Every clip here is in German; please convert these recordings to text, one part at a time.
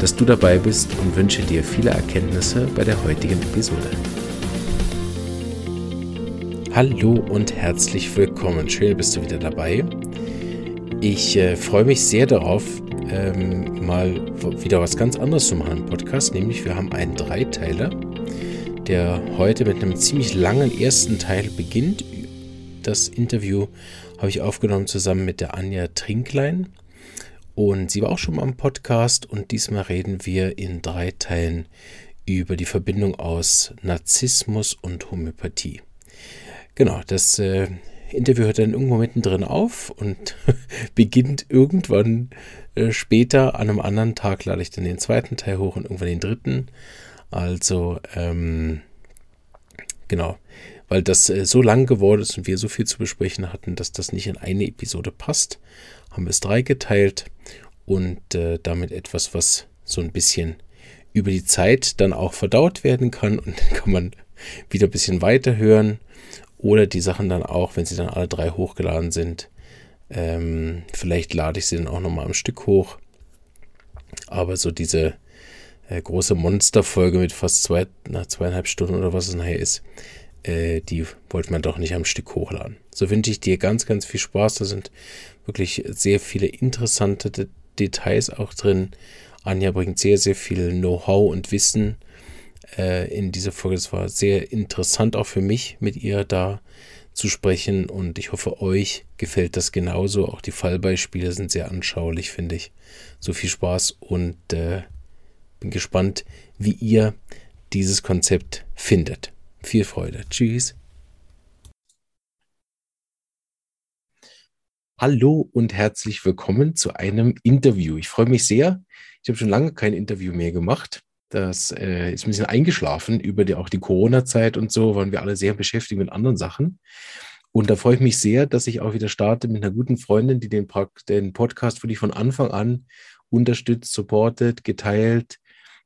dass du dabei bist und wünsche dir viele Erkenntnisse bei der heutigen Episode. Hallo und herzlich willkommen. Schön, bist du wieder dabei. Ich äh, freue mich sehr darauf, ähm, mal wieder was ganz anderes zu machen im Podcast, nämlich wir haben einen Dreiteiler, der heute mit einem ziemlich langen ersten Teil beginnt. Das Interview habe ich aufgenommen zusammen mit der Anja Trinklein. Und sie war auch schon mal im Podcast und diesmal reden wir in drei Teilen über die Verbindung aus Narzissmus und Homöopathie. Genau, das äh, Interview hört dann irgendwo mittendrin auf und beginnt irgendwann äh, später. An einem anderen Tag lade ich dann den zweiten Teil hoch und irgendwann den dritten. Also, ähm, genau, weil das äh, so lang geworden ist und wir so viel zu besprechen hatten, dass das nicht in eine Episode passt, haben wir es drei geteilt und äh, damit etwas, was so ein bisschen über die Zeit dann auch verdaut werden kann und dann kann man wieder ein bisschen weiter hören oder die Sachen dann auch, wenn sie dann alle drei hochgeladen sind, ähm, vielleicht lade ich sie dann auch nochmal am Stück hoch. Aber so diese äh, große Monsterfolge mit fast zwei, na, zweieinhalb Stunden oder was es nachher ist, äh, die wollte man doch nicht am Stück hochladen. So wünsche ich dir ganz, ganz viel Spaß. Da sind wirklich sehr viele interessante De Details auch drin. Anja bringt sehr, sehr viel Know-how und Wissen äh, in diese Folge. Es war sehr interessant auch für mich, mit ihr da zu sprechen und ich hoffe, euch gefällt das genauso. Auch die Fallbeispiele sind sehr anschaulich, finde ich. So viel Spaß und äh, bin gespannt, wie ihr dieses Konzept findet. Viel Freude. Tschüss. Hallo und herzlich willkommen zu einem Interview. Ich freue mich sehr. Ich habe schon lange kein Interview mehr gemacht. Das äh, ist ein bisschen eingeschlafen über die, auch die Corona-Zeit und so, waren wir alle sehr beschäftigt mit anderen Sachen. Und da freue ich mich sehr, dass ich auch wieder starte mit einer guten Freundin, die den, den Podcast wirklich von Anfang an unterstützt, supportet, geteilt,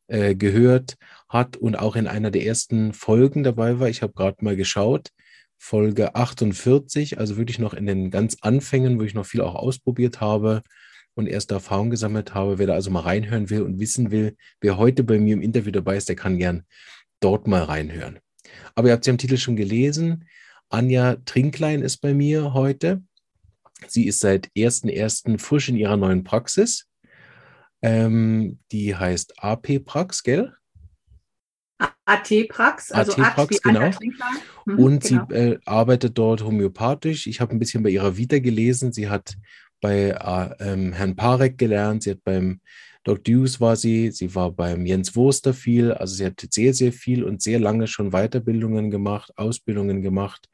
äh, gehört hat und auch in einer der ersten Folgen dabei war. Ich habe gerade mal geschaut, Folge 48, also wirklich noch in den ganz Anfängen, wo ich noch viel auch ausprobiert habe und erste Erfahrung gesammelt habe. Wer da also mal reinhören will und wissen will, wer heute bei mir im Interview dabei ist, der kann gern dort mal reinhören. Aber ihr habt sie am Titel schon gelesen. Anja Trinklein ist bei mir heute. Sie ist seit 1.1. frisch in ihrer neuen Praxis. Ähm, die heißt AP Prax, gell? AT Prax, also AT Prax, genau. Mhm, und genau. sie äh, arbeitet dort homöopathisch. Ich habe ein bisschen bei ihrer Vita gelesen. Sie hat bei äh, ähm, Herrn Parek gelernt, sie hat beim Doc Deuce war sie, sie war beim Jens Wurster viel, also sie hat sehr, sehr viel und sehr lange schon Weiterbildungen gemacht, Ausbildungen gemacht.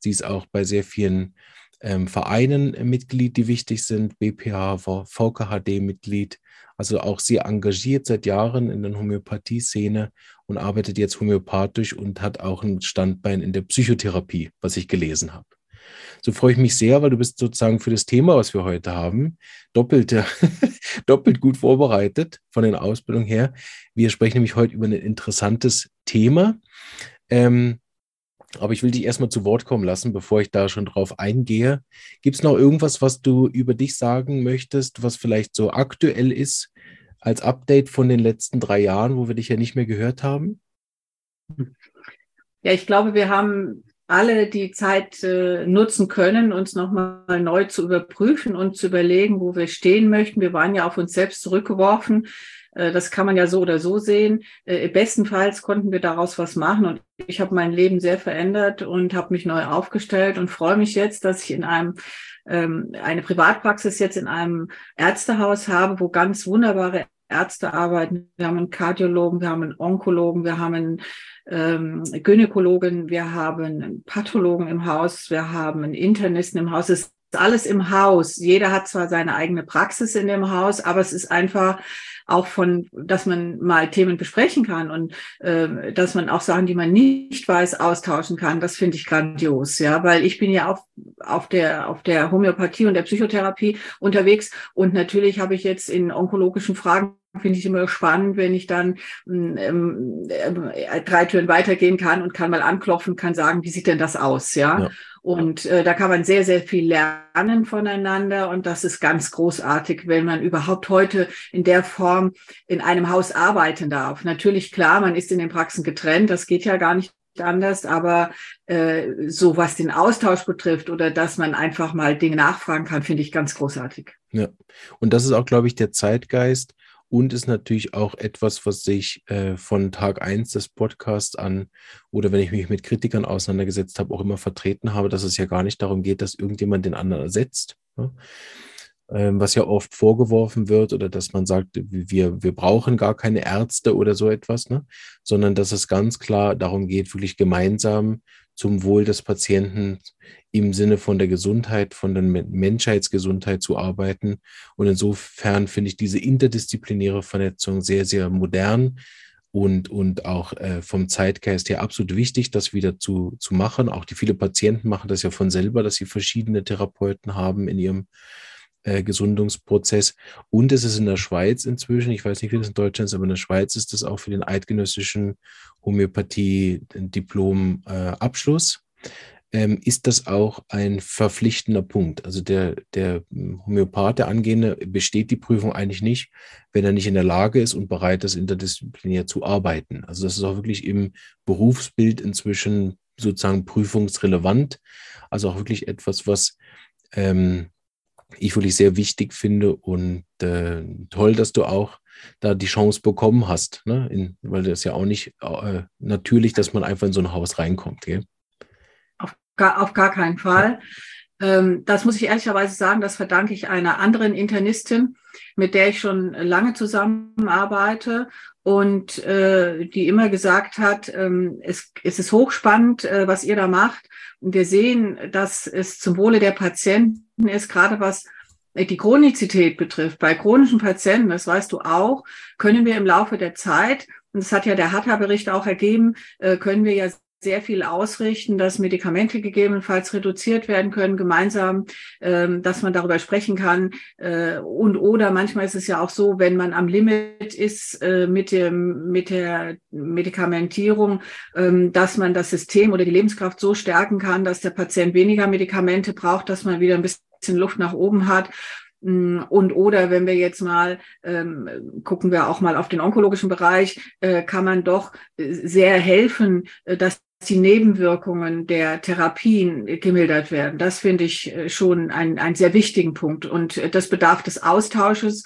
Sie ist auch bei sehr vielen ähm, Vereinen Mitglied, die wichtig sind, BPH, VKHD-Mitglied, also auch sehr engagiert seit Jahren in der Homöopathie-Szene und arbeitet jetzt homöopathisch und hat auch ein Standbein in der Psychotherapie, was ich gelesen habe. So freue ich mich sehr, weil du bist sozusagen für das Thema, was wir heute haben, doppelt, doppelt gut vorbereitet von den Ausbildungen her. Wir sprechen nämlich heute über ein interessantes Thema. Ähm, aber ich will dich erstmal zu Wort kommen lassen, bevor ich da schon drauf eingehe. Gibt es noch irgendwas, was du über dich sagen möchtest, was vielleicht so aktuell ist, als Update von den letzten drei Jahren, wo wir dich ja nicht mehr gehört haben? Ja, ich glaube, wir haben alle die Zeit äh, nutzen können, uns nochmal neu zu überprüfen und zu überlegen, wo wir stehen möchten. Wir waren ja auf uns selbst zurückgeworfen. Äh, das kann man ja so oder so sehen. Äh, bestenfalls konnten wir daraus was machen und ich habe mein Leben sehr verändert und habe mich neu aufgestellt und freue mich jetzt, dass ich in einem ähm, eine Privatpraxis jetzt in einem Ärztehaus habe, wo ganz wunderbare Ärzte arbeiten. Wir haben einen Kardiologen, wir haben einen Onkologen, wir haben einen ähm, Gynäkologen, wir haben einen Pathologen im Haus, wir haben einen Internisten im Haus. Es alles im Haus. Jeder hat zwar seine eigene Praxis in dem Haus, aber es ist einfach auch von, dass man mal Themen besprechen kann und äh, dass man auch Sachen, die man nicht weiß, austauschen kann. Das finde ich grandios, ja, weil ich bin ja auch auf der auf der Homöopathie und der Psychotherapie unterwegs und natürlich habe ich jetzt in onkologischen Fragen finde ich immer spannend, wenn ich dann ähm, äh, drei Türen weitergehen kann und kann mal anklopfen, kann sagen, wie sieht denn das aus, ja? ja. Und äh, da kann man sehr, sehr viel lernen voneinander und das ist ganz großartig, wenn man überhaupt heute in der Form in einem Haus arbeiten darf. Natürlich klar, man ist in den Praxen getrennt, das geht ja gar nicht anders, aber äh, so was den Austausch betrifft oder dass man einfach mal Dinge nachfragen kann, finde ich ganz großartig. Ja, und das ist auch, glaube ich, der Zeitgeist, und ist natürlich auch etwas, was sich äh, von Tag 1 des Podcasts an oder wenn ich mich mit Kritikern auseinandergesetzt habe, auch immer vertreten habe, dass es ja gar nicht darum geht, dass irgendjemand den anderen ersetzt. Ne? Ähm, was ja oft vorgeworfen wird oder dass man sagt, wir, wir brauchen gar keine Ärzte oder so etwas, ne? sondern dass es ganz klar darum geht, wirklich gemeinsam zum Wohl des Patienten im Sinne von der Gesundheit, von der Menschheitsgesundheit zu arbeiten. Und insofern finde ich diese interdisziplinäre Vernetzung sehr, sehr modern und, und auch äh, vom Zeitgeist her absolut wichtig, das wieder zu, zu machen. Auch die viele Patienten machen das ja von selber, dass sie verschiedene Therapeuten haben in ihrem äh, Gesundungsprozess. Und es ist in der Schweiz inzwischen, ich weiß nicht, wie das in Deutschland ist, aber in der Schweiz ist das auch für den eidgenössischen Homöopathie-Diplom-Abschluss. Äh, ähm, ist das auch ein verpflichtender Punkt. Also der, der Homöopath, der Angehende, besteht die Prüfung eigentlich nicht, wenn er nicht in der Lage ist und bereit ist, interdisziplinär zu arbeiten. Also das ist auch wirklich im Berufsbild inzwischen sozusagen prüfungsrelevant. Also auch wirklich etwas, was ähm, ich wirklich sehr wichtig finde und äh, toll, dass du auch da die Chance bekommen hast, ne? In, weil das ja auch nicht äh, natürlich, dass man einfach in so ein Haus reinkommt. Gell? Auf, gar, auf gar keinen Fall. Ähm, das muss ich ehrlicherweise sagen, das verdanke ich einer anderen Internistin, mit der ich schon lange zusammenarbeite und äh, die immer gesagt hat, ähm, es, es ist hochspannend, äh, was ihr da macht. Und wir sehen, dass es zum Wohle der Patienten ist, gerade was die Chronizität betrifft. Bei chronischen Patienten, das weißt du auch, können wir im Laufe der Zeit, und das hat ja der Hatta-Bericht auch ergeben, äh, können wir ja sehr viel ausrichten, dass Medikamente gegebenenfalls reduziert werden können, gemeinsam, ähm, dass man darüber sprechen kann. Äh, und oder manchmal ist es ja auch so, wenn man am Limit ist äh, mit, dem, mit der Medikamentierung, ähm, dass man das System oder die Lebenskraft so stärken kann, dass der Patient weniger Medikamente braucht, dass man wieder ein bisschen Luft nach oben hat. Mm, und oder wenn wir jetzt mal ähm, gucken wir auch mal auf den onkologischen Bereich, äh, kann man doch sehr helfen, äh, dass die Nebenwirkungen der Therapien gemildert werden. Das finde ich äh, schon einen, einen sehr wichtigen Punkt. Und äh, das bedarf des Austausches.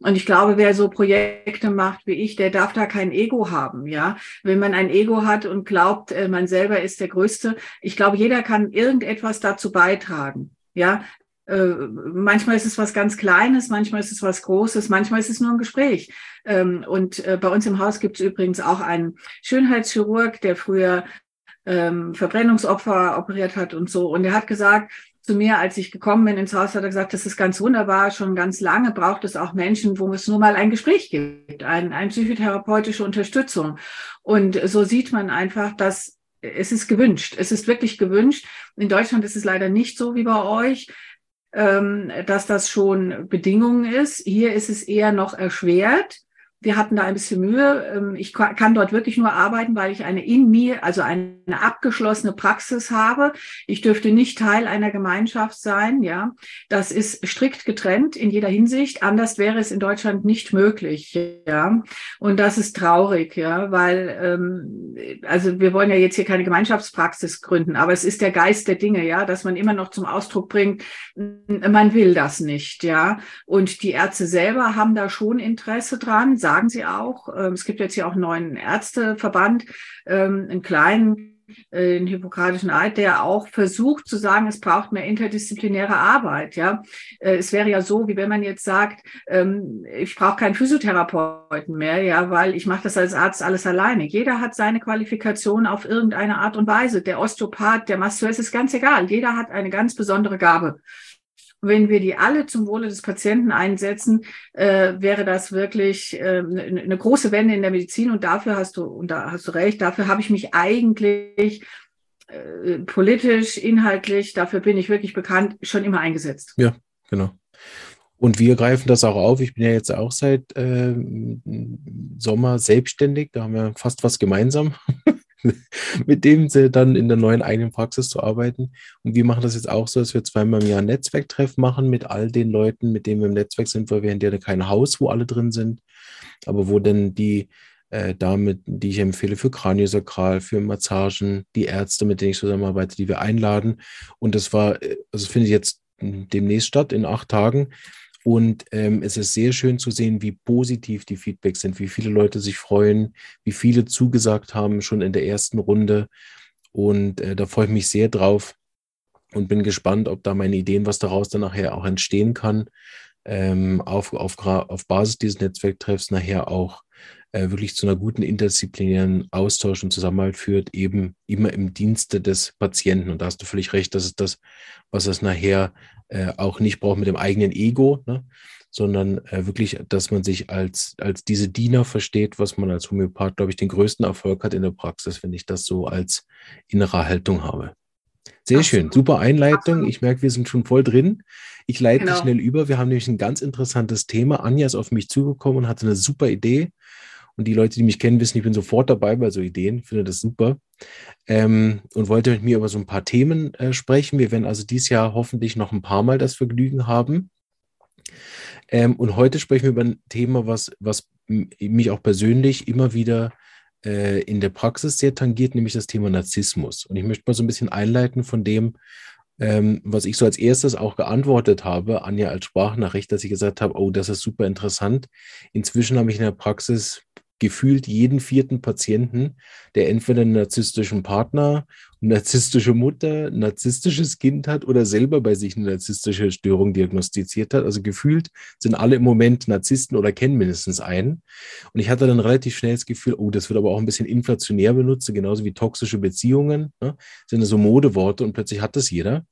Und ich glaube, wer so Projekte macht wie ich, der darf da kein Ego haben, ja. Wenn man ein Ego hat und glaubt, äh, man selber ist der Größte, ich glaube, jeder kann irgendetwas dazu beitragen, ja. Manchmal ist es was ganz Kleines, manchmal ist es was Großes, manchmal ist es nur ein Gespräch. Ähm, und bei uns im Haus gibt es übrigens auch einen Schönheitschirurg, der früher ähm, Verbrennungsopfer operiert hat und so. Und er hat gesagt zu mir, als ich gekommen bin ins Haus, hat er gesagt, das ist ganz wunderbar, schon ganz lange braucht es auch Menschen, wo es nur mal ein Gespräch gibt, ein, eine psychotherapeutische Unterstützung. Und so sieht man einfach, dass es ist gewünscht. Es ist wirklich gewünscht. In Deutschland ist es leider nicht so wie bei euch ähm, dass das schon Bedingungen ist. Hier ist es eher noch erschwert. Wir hatten da ein bisschen Mühe. Ähm, ich kann dort wirklich nur arbeiten, weil ich eine in mir, also eine abgeschlossene Praxis habe. Ich dürfte nicht Teil einer Gemeinschaft sein. Ja, das ist strikt getrennt in jeder Hinsicht. Anders wäre es in Deutschland nicht möglich. Ja, und das ist traurig. Ja, weil ähm, also wir wollen ja jetzt hier keine Gemeinschaftspraxis gründen, aber es ist der Geist der Dinge. Ja, dass man immer noch zum Ausdruck bringt, man will das nicht. Ja, und die Ärzte selber haben da schon Interesse dran sagen sie auch. Ähm, es gibt jetzt hier auch einen neuen Ärzteverband, ähm, einen kleinen, den äh, Hippokratischen Eid, der auch versucht zu sagen, es braucht mehr interdisziplinäre Arbeit. Ja, äh, es wäre ja so, wie wenn man jetzt sagt, ähm, ich brauche keinen Physiotherapeuten mehr, ja, weil ich mache das als Arzt alles alleine. Jeder hat seine Qualifikation auf irgendeine Art und Weise. Der Osteopath, der Masseur, es ist ganz egal. Jeder hat eine ganz besondere Gabe. Wenn wir die alle zum Wohle des Patienten einsetzen, äh, wäre das wirklich äh, eine große Wende in der Medizin. Und dafür hast du, und da hast du recht, dafür habe ich mich eigentlich äh, politisch, inhaltlich, dafür bin ich wirklich bekannt, schon immer eingesetzt. Ja, genau. Und wir greifen das auch auf. Ich bin ja jetzt auch seit äh, Sommer selbstständig. Da haben wir fast was gemeinsam, mit dem sie dann in der neuen eigenen Praxis zu arbeiten. Und wir machen das jetzt auch so, dass wir zweimal im Jahr ein Netzwerktreff machen mit all den Leuten, mit denen wir im Netzwerk sind, weil wir haben ja kein Haus, wo alle drin sind, aber wo dann die äh, damit, die ich empfehle für Kraniosakral, für Massagen, die Ärzte, mit denen ich zusammenarbeite, die wir einladen. Und das war, äh, also finde ich jetzt demnächst statt in acht Tagen. Und ähm, es ist sehr schön zu sehen, wie positiv die Feedbacks sind, wie viele Leute sich freuen, wie viele zugesagt haben schon in der ersten Runde. Und äh, da freue ich mich sehr drauf und bin gespannt, ob da meine Ideen, was daraus dann nachher auch entstehen kann, ähm, auf, auf, auf Basis dieses Netzwerktreffs nachher auch äh, wirklich zu einer guten interdisziplinären Austausch und Zusammenhalt führt, eben immer im Dienste des Patienten. Und da hast du völlig recht, das ist das, was es nachher äh, auch nicht braucht mit dem eigenen Ego, ne? sondern äh, wirklich, dass man sich als, als diese Diener versteht, was man als Homöopath, glaube ich, den größten Erfolg hat in der Praxis, wenn ich das so als innere Haltung habe. Sehr Absolut. schön, super Einleitung. Ich merke, wir sind schon voll drin. Ich leite genau. schnell über. Wir haben nämlich ein ganz interessantes Thema. Anja ist auf mich zugekommen und hatte eine super Idee. Und die Leute, die mich kennen, wissen, ich bin sofort dabei bei so Ideen, finde das super. Ähm, und wollte mit mir über so ein paar Themen äh, sprechen. Wir werden also dieses Jahr hoffentlich noch ein paar Mal das Vergnügen haben. Ähm, und heute sprechen wir über ein Thema, was, was mich auch persönlich immer wieder äh, in der Praxis sehr tangiert, nämlich das Thema Narzissmus. Und ich möchte mal so ein bisschen einleiten von dem, ähm, was ich so als erstes auch geantwortet habe, Anja als Sprachnachricht, dass ich gesagt habe, oh, das ist super interessant. Inzwischen habe ich in der Praxis gefühlt jeden vierten Patienten, der entweder einen narzisstischen Partner, eine narzisstische Mutter, ein narzisstisches Kind hat oder selber bei sich eine narzisstische Störung diagnostiziert hat. Also gefühlt sind alle im Moment Narzissten oder kennen mindestens einen. Und ich hatte dann relativ schnell das Gefühl, oh, das wird aber auch ein bisschen inflationär benutzt, genauso wie toxische Beziehungen. Ne? Sind so Modeworte und plötzlich hat das jeder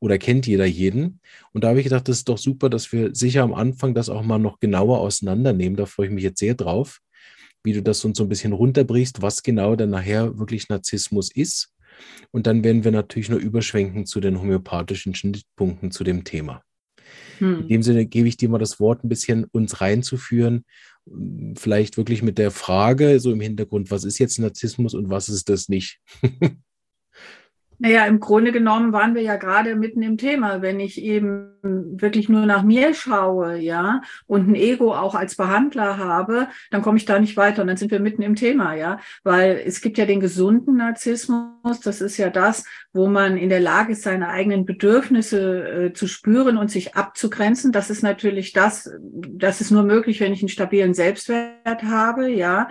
oder kennt jeder jeden. Und da habe ich gedacht, das ist doch super, dass wir sicher am Anfang das auch mal noch genauer auseinandernehmen. Da freue ich mich jetzt sehr drauf wie du das uns so ein bisschen runterbrichst, was genau dann nachher wirklich Narzissmus ist. Und dann werden wir natürlich nur überschwenken zu den homöopathischen Schnittpunkten zu dem Thema. Hm. In dem Sinne gebe ich dir mal das Wort, ein bisschen uns reinzuführen, vielleicht wirklich mit der Frage so im Hintergrund, was ist jetzt Narzissmus und was ist das nicht? Naja, im Grunde genommen waren wir ja gerade mitten im Thema. Wenn ich eben wirklich nur nach mir schaue, ja, und ein Ego auch als Behandler habe, dann komme ich da nicht weiter und dann sind wir mitten im Thema, ja. Weil es gibt ja den gesunden Narzissmus, das ist ja das, wo man in der Lage ist, seine eigenen Bedürfnisse äh, zu spüren und sich abzugrenzen. Das ist natürlich das, das ist nur möglich, wenn ich einen stabilen Selbstwert habe, ja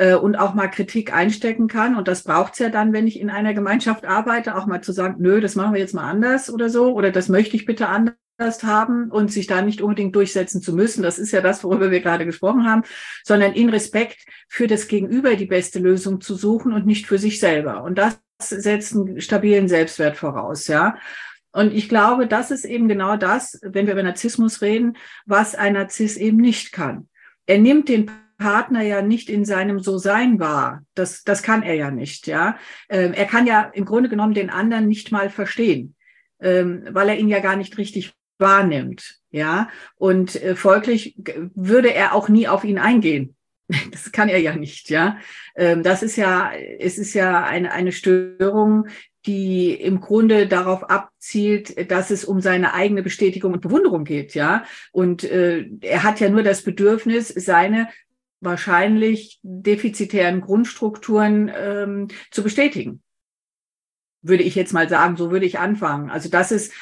äh, und auch mal Kritik einstecken kann. Und das braucht's ja dann, wenn ich in einer Gemeinschaft arbeite, auch mal zu sagen, nö, das machen wir jetzt mal anders oder so, oder das möchte ich bitte anders haben und sich da nicht unbedingt durchsetzen zu müssen. Das ist ja das, worüber wir gerade gesprochen haben, sondern in Respekt für das Gegenüber die beste Lösung zu suchen und nicht für sich selber. Und das setzt einen stabilen Selbstwert voraus, ja. Und ich glaube, das ist eben genau das, wenn wir über Narzissmus reden, was ein Narziss eben nicht kann. Er nimmt den Partner ja nicht in seinem So-Sein wahr. Das, das kann er ja nicht, ja. Ähm, er kann ja im Grunde genommen den anderen nicht mal verstehen, ähm, weil er ihn ja gar nicht richtig wahrnimmt, ja. Und äh, folglich würde er auch nie auf ihn eingehen. Das kann er ja nicht, ja. Ähm, das ist ja, es ist ja eine, eine Störung, die im Grunde darauf abzielt, dass es um seine eigene Bestätigung und Bewunderung geht, ja. Und äh, er hat ja nur das Bedürfnis, seine wahrscheinlich defizitären Grundstrukturen ähm, zu bestätigen. Würde ich jetzt mal sagen, so würde ich anfangen. Also das ist,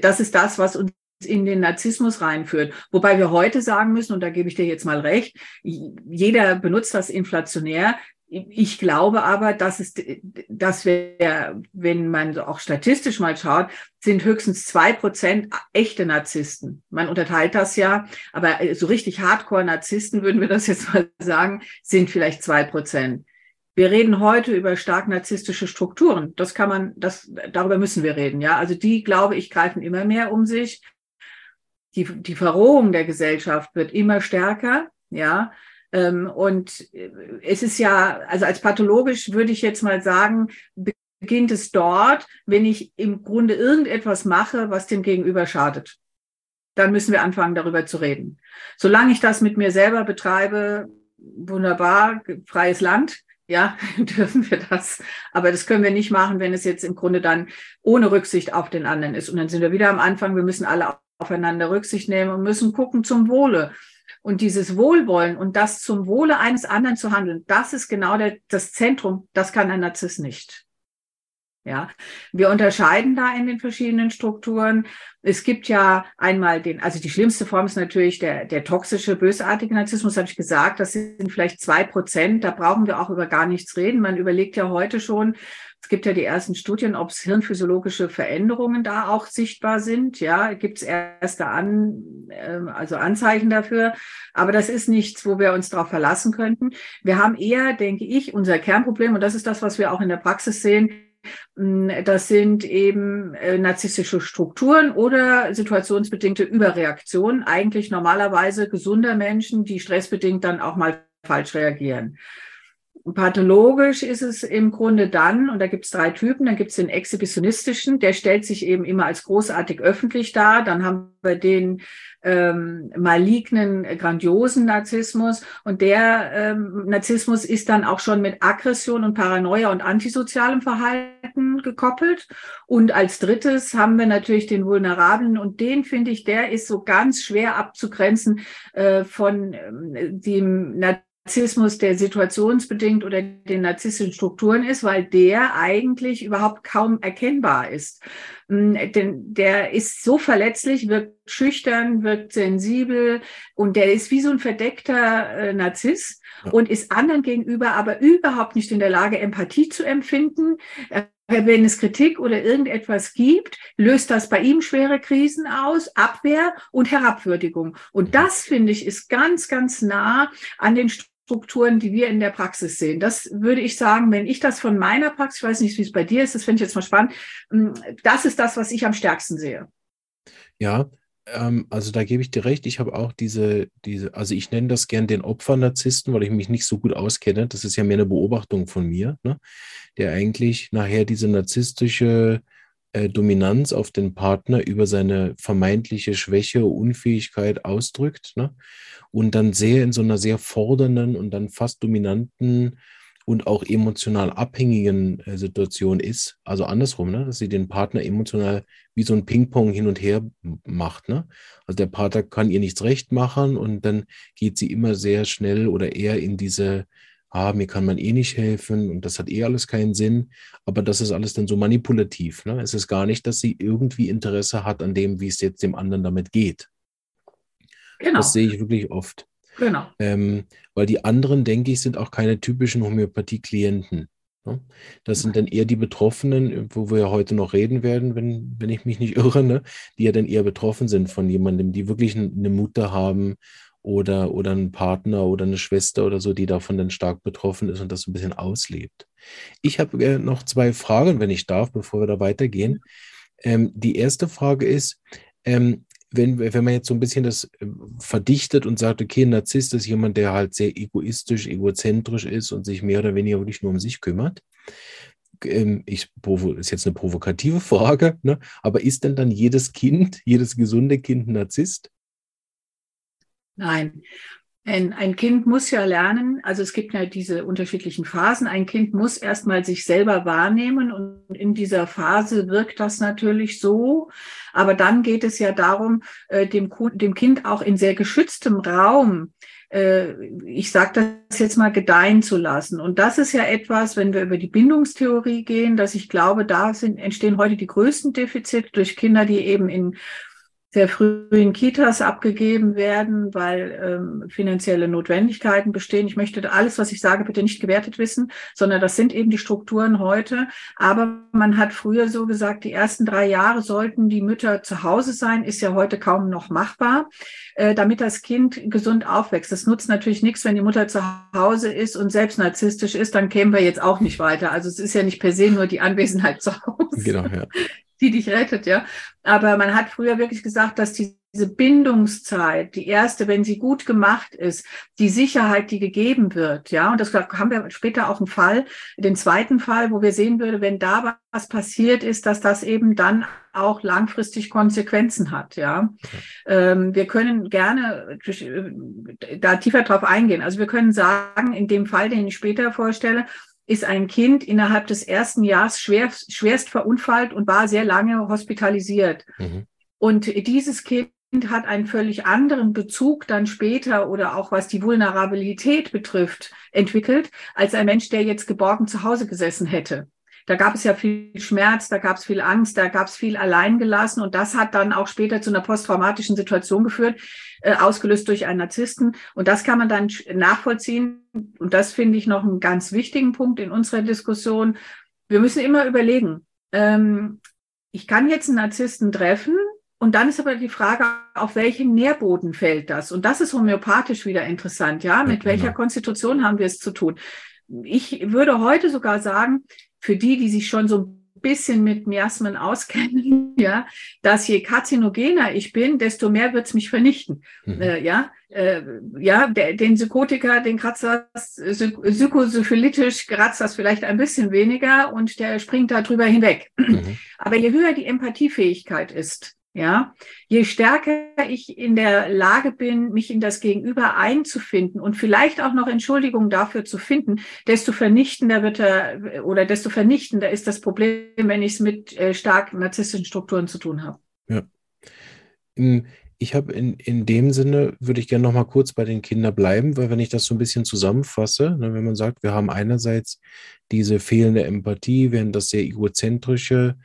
das ist das, was uns in den Narzissmus reinführt. Wobei wir heute sagen müssen, und da gebe ich dir jetzt mal recht, jeder benutzt das inflationär. Ich glaube aber, dass es, dass wir, wenn man auch statistisch mal schaut, sind höchstens zwei Prozent echte Narzissten. Man unterteilt das ja, aber so richtig Hardcore-Narzissten, würden wir das jetzt mal sagen, sind vielleicht zwei Prozent. Wir reden heute über stark narzisstische Strukturen. Das kann man, das, darüber müssen wir reden, ja. Also die, glaube ich, greifen immer mehr um sich. die, die Verrohung der Gesellschaft wird immer stärker, ja. Ähm, und es ist ja, also als pathologisch würde ich jetzt mal sagen, beginnt es dort, wenn ich im Grunde irgendetwas mache, was dem Gegenüber schadet. Dann müssen wir anfangen, darüber zu reden. Solange ich das mit mir selber betreibe, wunderbar, freies Land, ja, dürfen wir das. Aber das können wir nicht machen, wenn es jetzt im Grunde dann ohne Rücksicht auf den anderen ist. Und dann sind wir wieder am Anfang, wir müssen alle aufeinander Rücksicht nehmen und müssen gucken zum Wohle. Und dieses Wohlwollen und das zum Wohle eines anderen zu handeln, das ist genau der, das Zentrum, das kann ein Narzisst nicht. Ja, wir unterscheiden da in den verschiedenen Strukturen. Es gibt ja einmal den, also die schlimmste Form ist natürlich der, der toxische, bösartige Narzissmus, habe ich gesagt. Das sind vielleicht zwei Prozent. Da brauchen wir auch über gar nichts reden. Man überlegt ja heute schon, es gibt ja die ersten Studien, ob es hirnphysiologische Veränderungen da auch sichtbar sind. Ja, gibt es erste An, äh, also Anzeichen dafür. Aber das ist nichts, wo wir uns darauf verlassen könnten. Wir haben eher, denke ich, unser Kernproblem, und das ist das, was wir auch in der Praxis sehen, hm, das sind eben äh, narzisstische Strukturen oder situationsbedingte Überreaktionen, eigentlich normalerweise gesunder Menschen, die stressbedingt dann auch mal falsch reagieren. Pathologisch ist es im Grunde dann, und da gibt es drei Typen, dann gibt es den exhibitionistischen, der stellt sich eben immer als großartig öffentlich dar. Dann haben wir den ähm, malignen, grandiosen Narzissmus. Und der ähm, Narzissmus ist dann auch schon mit Aggression und Paranoia und antisozialem Verhalten gekoppelt. Und als drittes haben wir natürlich den vulnerablen und den finde ich, der ist so ganz schwer abzugrenzen äh, von ähm, dem Narzissmus Narzissmus, der situationsbedingt oder den narzisstischen Strukturen ist, weil der eigentlich überhaupt kaum erkennbar ist. Mm, denn der ist so verletzlich, wirkt schüchtern, wirkt sensibel und der ist wie so ein verdeckter äh, Narziss und ist anderen gegenüber aber überhaupt nicht in der Lage, Empathie zu empfinden. Äh, wenn es Kritik oder irgendetwas gibt, löst das bei ihm schwere Krisen aus, Abwehr und Herabwürdigung. Und das, finde ich, ist ganz, ganz nah an den Strukturen, die wir in der Praxis sehen. Das würde ich sagen, wenn ich das von meiner Praxis, ich weiß nicht, wie es bei dir ist, das finde ich jetzt mal spannend, hm, das ist das, was ich am stärksten sehe. Ja, ähm, also da gebe ich dir recht. Ich habe auch diese, diese, also ich nenne das gern den Opfernarzissten, weil ich mich nicht so gut auskenne. Das ist ja mehr eine Beobachtung von mir, ne? der eigentlich nachher diese narzisstische äh, Dominanz auf den Partner über seine vermeintliche Schwäche, Unfähigkeit ausdrückt ne? und dann sehr in so einer sehr fordernden und dann fast dominanten und auch emotional abhängigen äh, Situation ist. Also andersrum, ne? dass sie den Partner emotional wie so ein Ping-Pong hin und her macht. Ne? Also der Partner kann ihr nichts recht machen und dann geht sie immer sehr schnell oder eher in diese ah, mir kann man eh nicht helfen und das hat eh alles keinen Sinn. Aber das ist alles dann so manipulativ. Ne? Es ist gar nicht, dass sie irgendwie Interesse hat an dem, wie es jetzt dem anderen damit geht. Genau. Das sehe ich wirklich oft. Genau. Ähm, weil die anderen, denke ich, sind auch keine typischen Homöopathie-Klienten. Ne? Das sind dann eher die Betroffenen, wo wir ja heute noch reden werden, wenn, wenn ich mich nicht irre, ne? die ja dann eher betroffen sind von jemandem, die wirklich eine Mutter haben oder, oder ein Partner oder eine Schwester oder so, die davon dann stark betroffen ist und das so ein bisschen auslebt. Ich habe äh, noch zwei Fragen, wenn ich darf, bevor wir da weitergehen. Ähm, die erste Frage ist, ähm, wenn, wenn man jetzt so ein bisschen das äh, verdichtet und sagt, okay, ein Narzisst ist jemand, der halt sehr egoistisch, egozentrisch ist und sich mehr oder weniger wirklich nur um sich kümmert. Ähm, ich, ist jetzt eine provokative Frage, ne? aber ist denn dann jedes Kind, jedes gesunde Kind ein Narzisst? Nein. Ein, ein Kind muss ja lernen, also es gibt ja diese unterschiedlichen Phasen. Ein Kind muss erstmal sich selber wahrnehmen und in dieser Phase wirkt das natürlich so. Aber dann geht es ja darum, äh, dem, dem Kind auch in sehr geschütztem Raum äh, ich sage das jetzt mal gedeihen zu lassen. Und das ist ja etwas, wenn wir über die Bindungstheorie gehen, dass ich glaube, da sind, entstehen heute die größten Defizite durch Kinder, die eben in sehr früh in Kitas abgegeben werden, weil ähm, finanzielle Notwendigkeiten bestehen. Ich möchte alles, was ich sage, bitte nicht gewertet wissen, sondern das sind eben die Strukturen heute. Aber man hat früher so gesagt, die ersten drei Jahre sollten die Mütter zu Hause sein, ist ja heute kaum noch machbar, äh, damit das Kind gesund aufwächst. Das nutzt natürlich nichts, wenn die Mutter zu Hause ist und selbst narzisstisch ist, dann kämen wir jetzt auch nicht weiter. Also es ist ja nicht per se nur die Anwesenheit zu Hause. Genau, ja die dich rettet, ja. Aber man hat früher wirklich gesagt, dass diese diese Bindungszeit, die erste, wenn sie gut gemacht ist, die Sicherheit, die gegeben wird, ja, und das haben wir später auch einen Fall, den zweiten Fall, wo wir sehen würde, wenn da was passiert ist, dass das eben dann auch langfristig Konsequenzen hat, ja. Ähm, wir können gerne äh, da tiefer drauf eingehen. Also wir können sagen, in dem Fall, den ich später vorstelle, ist ein Kind innerhalb des ersten Jahres schwer, schwerst verunfallt und war sehr lange hospitalisiert. Mhm. Und dieses Kind hat einen völlig anderen Bezug dann später oder auch was die Vulnerabilität betrifft, entwickelt, als ein Mensch, der jetzt geborgen zu Hause gesessen hätte. Da gab es ja viel Schmerz, da gab es viel Angst, da gab es viel alleingelassen und das hat dann auch später zu einer posttraumatischen Situation geführt, äh, ausgelöst durch einen Narzissten. Und das kann man dann nachvollziehen. Und das finde ich noch einen ganz wichtigen Punkt in unserer Diskussion. Wir müssen immer überlegen, ähm, ich kann jetzt einen Narzissten treffen, und dann ist aber die Frage, auf welchen Nährboden fällt das? Und das ist homöopathisch wieder interessant, ja? Mit ja, welcher genau. Konstitution haben wir es zu tun? Ich würde heute sogar sagen, für die, die sich schon so ein bisschen mit Miasmen auskennen, ja, dass je karzinogener ich bin, desto mehr wird's mich vernichten. Mhm. Äh, ja, äh, ja, der, den Psychotiker, den kratzt das psychosyphilitisch, kratzt das vielleicht ein bisschen weniger und der springt da drüber hinweg. Mhm. Aber je höher die Empathiefähigkeit ist, ja, je stärker ich in der Lage bin, mich in das Gegenüber einzufinden und vielleicht auch noch Entschuldigungen dafür zu finden, desto vernichtender wird er oder desto vernichtender ist das Problem, wenn ich es mit äh, stark narzisstischen Strukturen zu tun habe. Ja. Ich habe in, in dem Sinne, würde ich gerne noch mal kurz bei den Kindern bleiben, weil wenn ich das so ein bisschen zusammenfasse, ne, wenn man sagt, wir haben einerseits diese fehlende Empathie, wir haben das sehr egozentrische,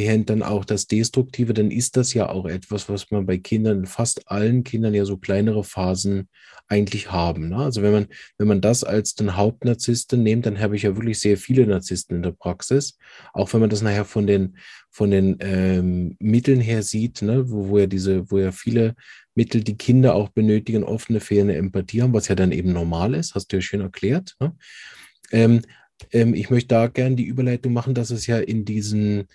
haben dann auch das Destruktive, dann ist das ja auch etwas, was man bei Kindern, fast allen Kindern ja so kleinere Phasen eigentlich haben. Ne? Also wenn man, wenn man das als den Hauptnarzissten nimmt, dann habe ich ja wirklich sehr viele Narzissten in der Praxis. Auch wenn man das nachher von den, von den ähm, Mitteln her sieht, ne? wo, wo ja diese, wo ja viele Mittel, die Kinder auch benötigen, offene, fehlende Empathie haben, was ja dann eben normal ist, hast du ja schön erklärt. Ne? Ähm, ähm, ich möchte da gerne die Überleitung machen, dass es ja in diesen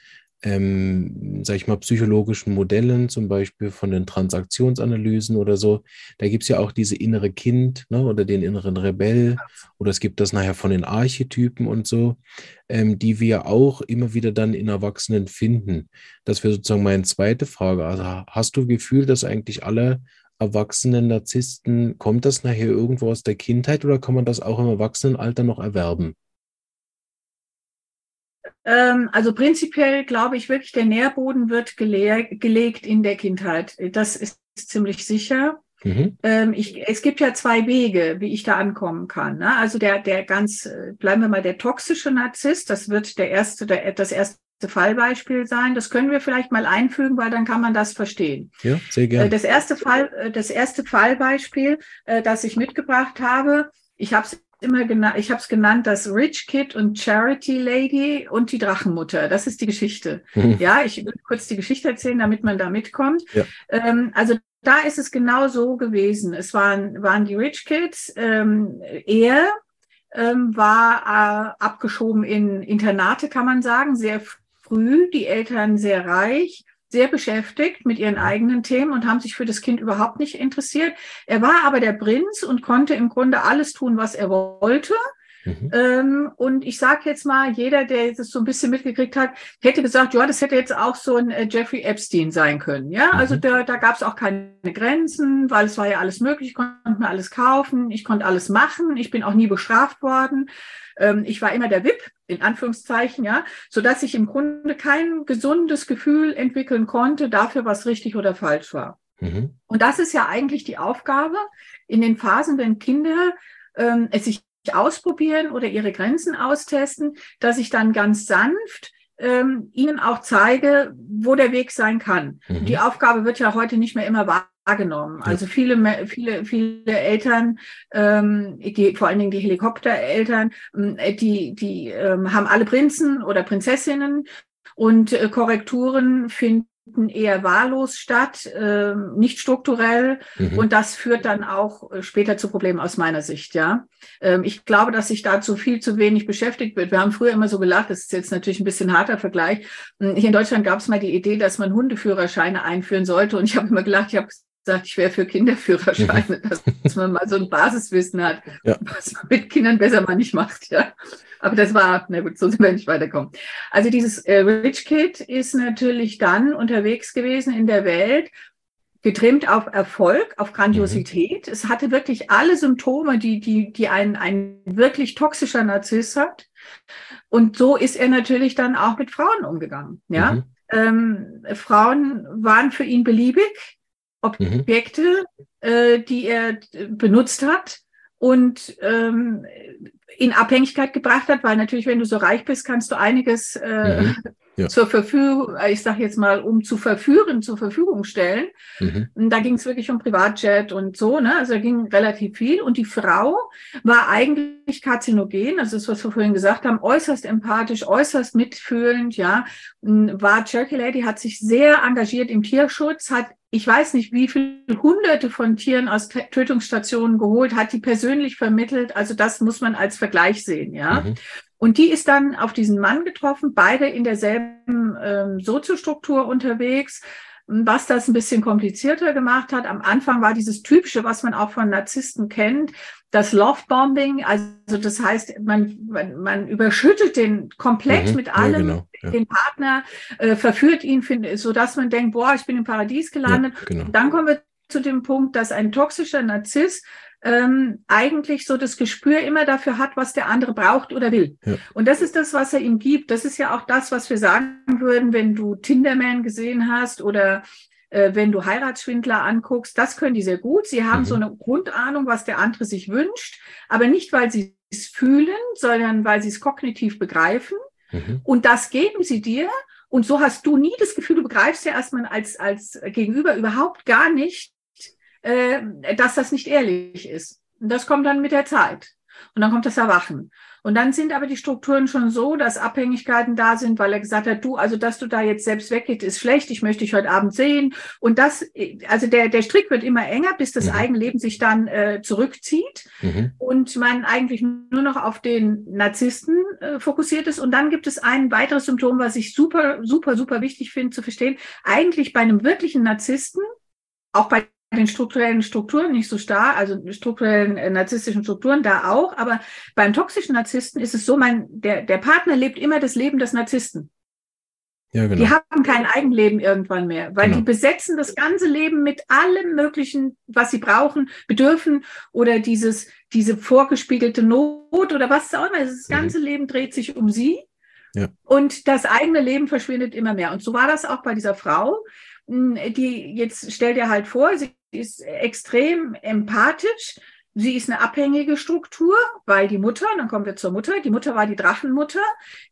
ähm, sag ich mal, psychologischen Modellen, zum Beispiel von den Transaktionsanalysen oder so, da gibt es ja auch diese innere Kind ne, oder den inneren Rebell oder es gibt das nachher von den Archetypen und so, ähm, die wir auch immer wieder dann in Erwachsenen finden. Das wäre sozusagen meine zweite Frage. Also hast du Gefühl, dass eigentlich alle erwachsenen Narzissten, kommt das nachher irgendwo aus der Kindheit oder kann man das auch im Erwachsenenalter noch erwerben? Ähm, also prinzipiell glaube ich wirklich, der Nährboden wird gele gelegt in der Kindheit. Das ist ziemlich sicher. Mhm. Ähm, ich, es gibt ja zwei Wege, wie ich da ankommen kann. Ne? Also der, der ganz, äh, bleiben wir mal der toxische Narzisst, das wird der erste, der, das erste Fallbeispiel sein. Das können wir vielleicht mal einfügen, weil dann kann man das verstehen. Ja, sehr gerne. Äh, das erste Fall, äh, das erste Fallbeispiel, das ich mitgebracht habe, ich habe es immer genannt, ich habe es genannt, das Rich Kid und Charity Lady und die Drachenmutter. Das ist die Geschichte. Mhm. Ja, ich will kurz die Geschichte erzählen, damit man da mitkommt. Ja. Ähm, also da ist es genau so gewesen. Es waren, waren die Rich Kids. Ähm, er ähm, war äh, abgeschoben in Internate, kann man sagen, sehr früh. Die Eltern sehr reich sehr beschäftigt mit ihren eigenen Themen und haben sich für das Kind überhaupt nicht interessiert. Er war aber der Prinz und konnte im Grunde alles tun, was er wollte. Mhm. Ähm, und ich sage jetzt mal, jeder, der das so ein bisschen mitgekriegt hat, hätte gesagt, ja, das hätte jetzt auch so ein äh, Jeffrey Epstein sein können. Ja, also mhm. da, da gab es auch keine Grenzen, weil es war ja alles möglich, ich konnte mir alles kaufen, ich konnte alles machen, ich bin auch nie bestraft worden. Ähm, ich war immer der VIP, in Anführungszeichen, ja, so dass ich im Grunde kein gesundes Gefühl entwickeln konnte dafür, was richtig oder falsch war. Mhm. Und das ist ja eigentlich die Aufgabe in den Phasen, wenn Kinder ähm, es sich ausprobieren oder ihre Grenzen austesten, dass ich dann ganz sanft ähm, ihnen auch zeige, wo der Weg sein kann. Mhm. Die Aufgabe wird ja heute nicht mehr immer wahrgenommen. Also viele, viele, viele Eltern, ähm, die, vor allen Dingen die Helikoptereltern, ähm, die, die ähm, haben alle Prinzen oder Prinzessinnen und äh, Korrekturen finden eher wahllos statt, äh, nicht strukturell. Mhm. Und das führt dann auch äh, später zu Problemen aus meiner Sicht, ja. Ähm, ich glaube, dass sich dazu viel zu wenig beschäftigt wird. Wir haben früher immer so gelacht, das ist jetzt natürlich ein bisschen harter Vergleich. Hm, hier in Deutschland gab es mal die Idee, dass man Hundeführerscheine einführen sollte. Und ich habe immer gelacht, ich habe gesagt, ich wäre für Kinderführerscheine, mhm. dass man mal so ein Basiswissen hat, ja. was man mit Kindern besser mal nicht macht, ja. Aber das war, na gut, so sind wir nicht weiterkommen. Also dieses äh, Rich Kid ist natürlich dann unterwegs gewesen in der Welt, getrimmt auf Erfolg, auf Grandiosität. Mhm. Es hatte wirklich alle Symptome, die, die, die ein, ein wirklich toxischer Narziss hat. Und so ist er natürlich dann auch mit Frauen umgegangen. Ja, mhm. ähm, Frauen waren für ihn beliebig. Objekte, mhm. äh, die er benutzt hat und ähm, in Abhängigkeit gebracht hat, weil natürlich, wenn du so reich bist, kannst du einiges äh, mhm. ja. zur Verfügung, ich sage jetzt mal, um zu verführen, zur Verfügung stellen. Mhm. Und da ging es wirklich um Privatjet und so, ne? Also da ging relativ viel. Und die Frau war eigentlich karzinogen, also das, was wir vorhin gesagt haben, äußerst empathisch, äußerst mitfühlend, ja. War Cherky Lady, hat sich sehr engagiert im Tierschutz, hat ich weiß nicht, wie viele hunderte von Tieren aus Tötungsstationen geholt, hat die persönlich vermittelt. Also das muss man als Vergleich sehen, ja. Mhm. Und die ist dann auf diesen Mann getroffen, beide in derselben ähm, Soziostruktur unterwegs, was das ein bisschen komplizierter gemacht hat. Am Anfang war dieses typische, was man auch von Narzissten kennt, das Love-Bombing. Also das heißt, man, man, man überschüttet den komplett mhm, mit allem, ja, genau, ja. den Partner, äh, verführt ihn, find, so dass man denkt, boah, ich bin im Paradies gelandet. Ja, genau. Dann kommen wir zu dem Punkt, dass ein toxischer Narzisst ähm, eigentlich so das Gespür immer dafür hat, was der andere braucht oder will. Ja. Und das ist das, was er ihm gibt. Das ist ja auch das, was wir sagen würden, wenn du Tinderman gesehen hast oder äh, wenn du Heiratsschwindler anguckst. Das können die sehr gut. Sie haben mhm. so eine Grundahnung, was der andere sich wünscht, aber nicht, weil sie es fühlen, sondern weil sie es kognitiv begreifen. Mhm. Und das geben sie dir. Und so hast du nie das Gefühl, du begreifst ja erstmal als, als Gegenüber überhaupt gar nicht, äh, dass das nicht ehrlich ist. Und das kommt dann mit der Zeit. Und dann kommt das Erwachen. Und dann sind aber die Strukturen schon so, dass Abhängigkeiten da sind, weil er gesagt hat, du, also dass du da jetzt selbst weggehst, ist schlecht, ich möchte dich heute Abend sehen. Und das, also der, der Strick wird immer enger, bis das mhm. Eigenleben sich dann äh, zurückzieht mhm. und man eigentlich nur noch auf den Narzissten äh, fokussiert ist. Und dann gibt es ein weiteres Symptom, was ich super, super, super wichtig finde zu verstehen. Eigentlich bei einem wirklichen Narzissten, auch bei den strukturellen Strukturen nicht so stark, also strukturellen äh, narzisstischen Strukturen da auch, aber beim toxischen Narzissten ist es so, mein, der, der Partner lebt immer das Leben des Narzissten. Ja, genau. Die haben kein Eigenleben irgendwann mehr, weil genau. die besetzen das ganze Leben mit allem Möglichen, was sie brauchen, bedürfen oder dieses, diese vorgespiegelte Not oder was auch immer. Das ganze mhm. Leben dreht sich um sie. Ja. Und das eigene Leben verschwindet immer mehr. Und so war das auch bei dieser Frau. Hm, die jetzt stell dir halt vor, sie ist extrem empathisch. Sie ist eine abhängige Struktur, weil die Mutter, dann kommen wir zur Mutter, die Mutter war die Drachenmutter,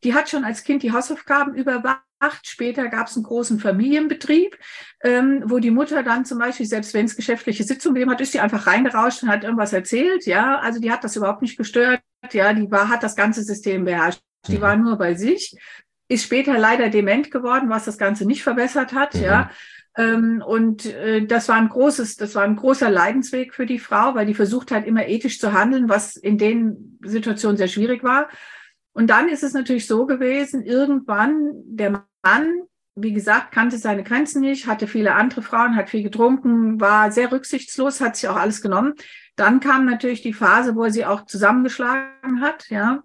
die hat schon als Kind die Hausaufgaben überwacht. Später gab es einen großen Familienbetrieb, ähm, wo die Mutter dann zum Beispiel, selbst wenn es geschäftliche Sitzungen gegeben hat, ist sie einfach reingerauscht und hat irgendwas erzählt. Ja, also die hat das überhaupt nicht gestört. Ja, die war, hat das ganze System beherrscht. Die mhm. war nur bei sich ist später leider dement geworden, was das Ganze nicht verbessert hat, mhm. ja. Ähm, und äh, das war ein großes, das war ein großer Leidensweg für die Frau, weil die versucht hat, immer ethisch zu handeln, was in den Situationen sehr schwierig war. Und dann ist es natürlich so gewesen, irgendwann der Mann, wie gesagt, kannte seine Grenzen nicht, hatte viele andere Frauen, hat viel getrunken, war sehr rücksichtslos, hat sich auch alles genommen. Dann kam natürlich die Phase, wo er sie auch zusammengeschlagen hat, ja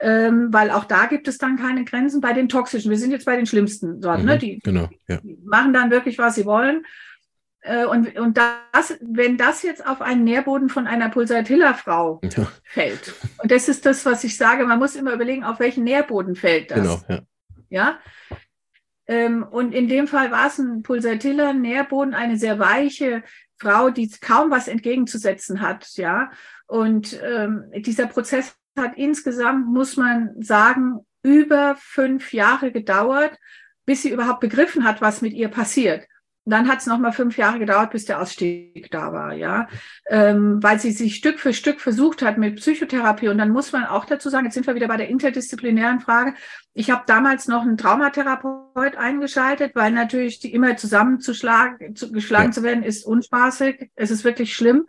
ähm, weil auch da gibt es dann keine Grenzen bei den toxischen. Wir sind jetzt bei den schlimmsten Sorten, ne? mhm, ne? die, genau, ja. die machen dann wirklich, was sie wollen. Äh, und, und das, wenn das jetzt auf einen Nährboden von einer Pulsatilla-Frau ja. fällt, und das ist das, was ich sage, man muss immer überlegen, auf welchen Nährboden fällt das. Genau, ja. ja? Ähm, und in dem Fall war es ein Pulsatilla-Nährboden, eine sehr weiche Frau, die kaum was entgegenzusetzen hat, ja. Und ähm, dieser Prozess hat insgesamt, muss man sagen, über fünf Jahre gedauert, bis sie überhaupt begriffen hat, was mit ihr passiert. Und dann hat es nochmal fünf Jahre gedauert, bis der Ausstieg da war, ja, ähm, weil sie sich Stück für Stück versucht hat mit Psychotherapie. Und dann muss man auch dazu sagen, jetzt sind wir wieder bei der interdisziplinären Frage. Ich habe damals noch einen Traumatherapeut eingeschaltet, weil natürlich die immer zusammenzuschlagen, zu, geschlagen ja. zu werden, ist unspaßig. Es ist wirklich schlimm.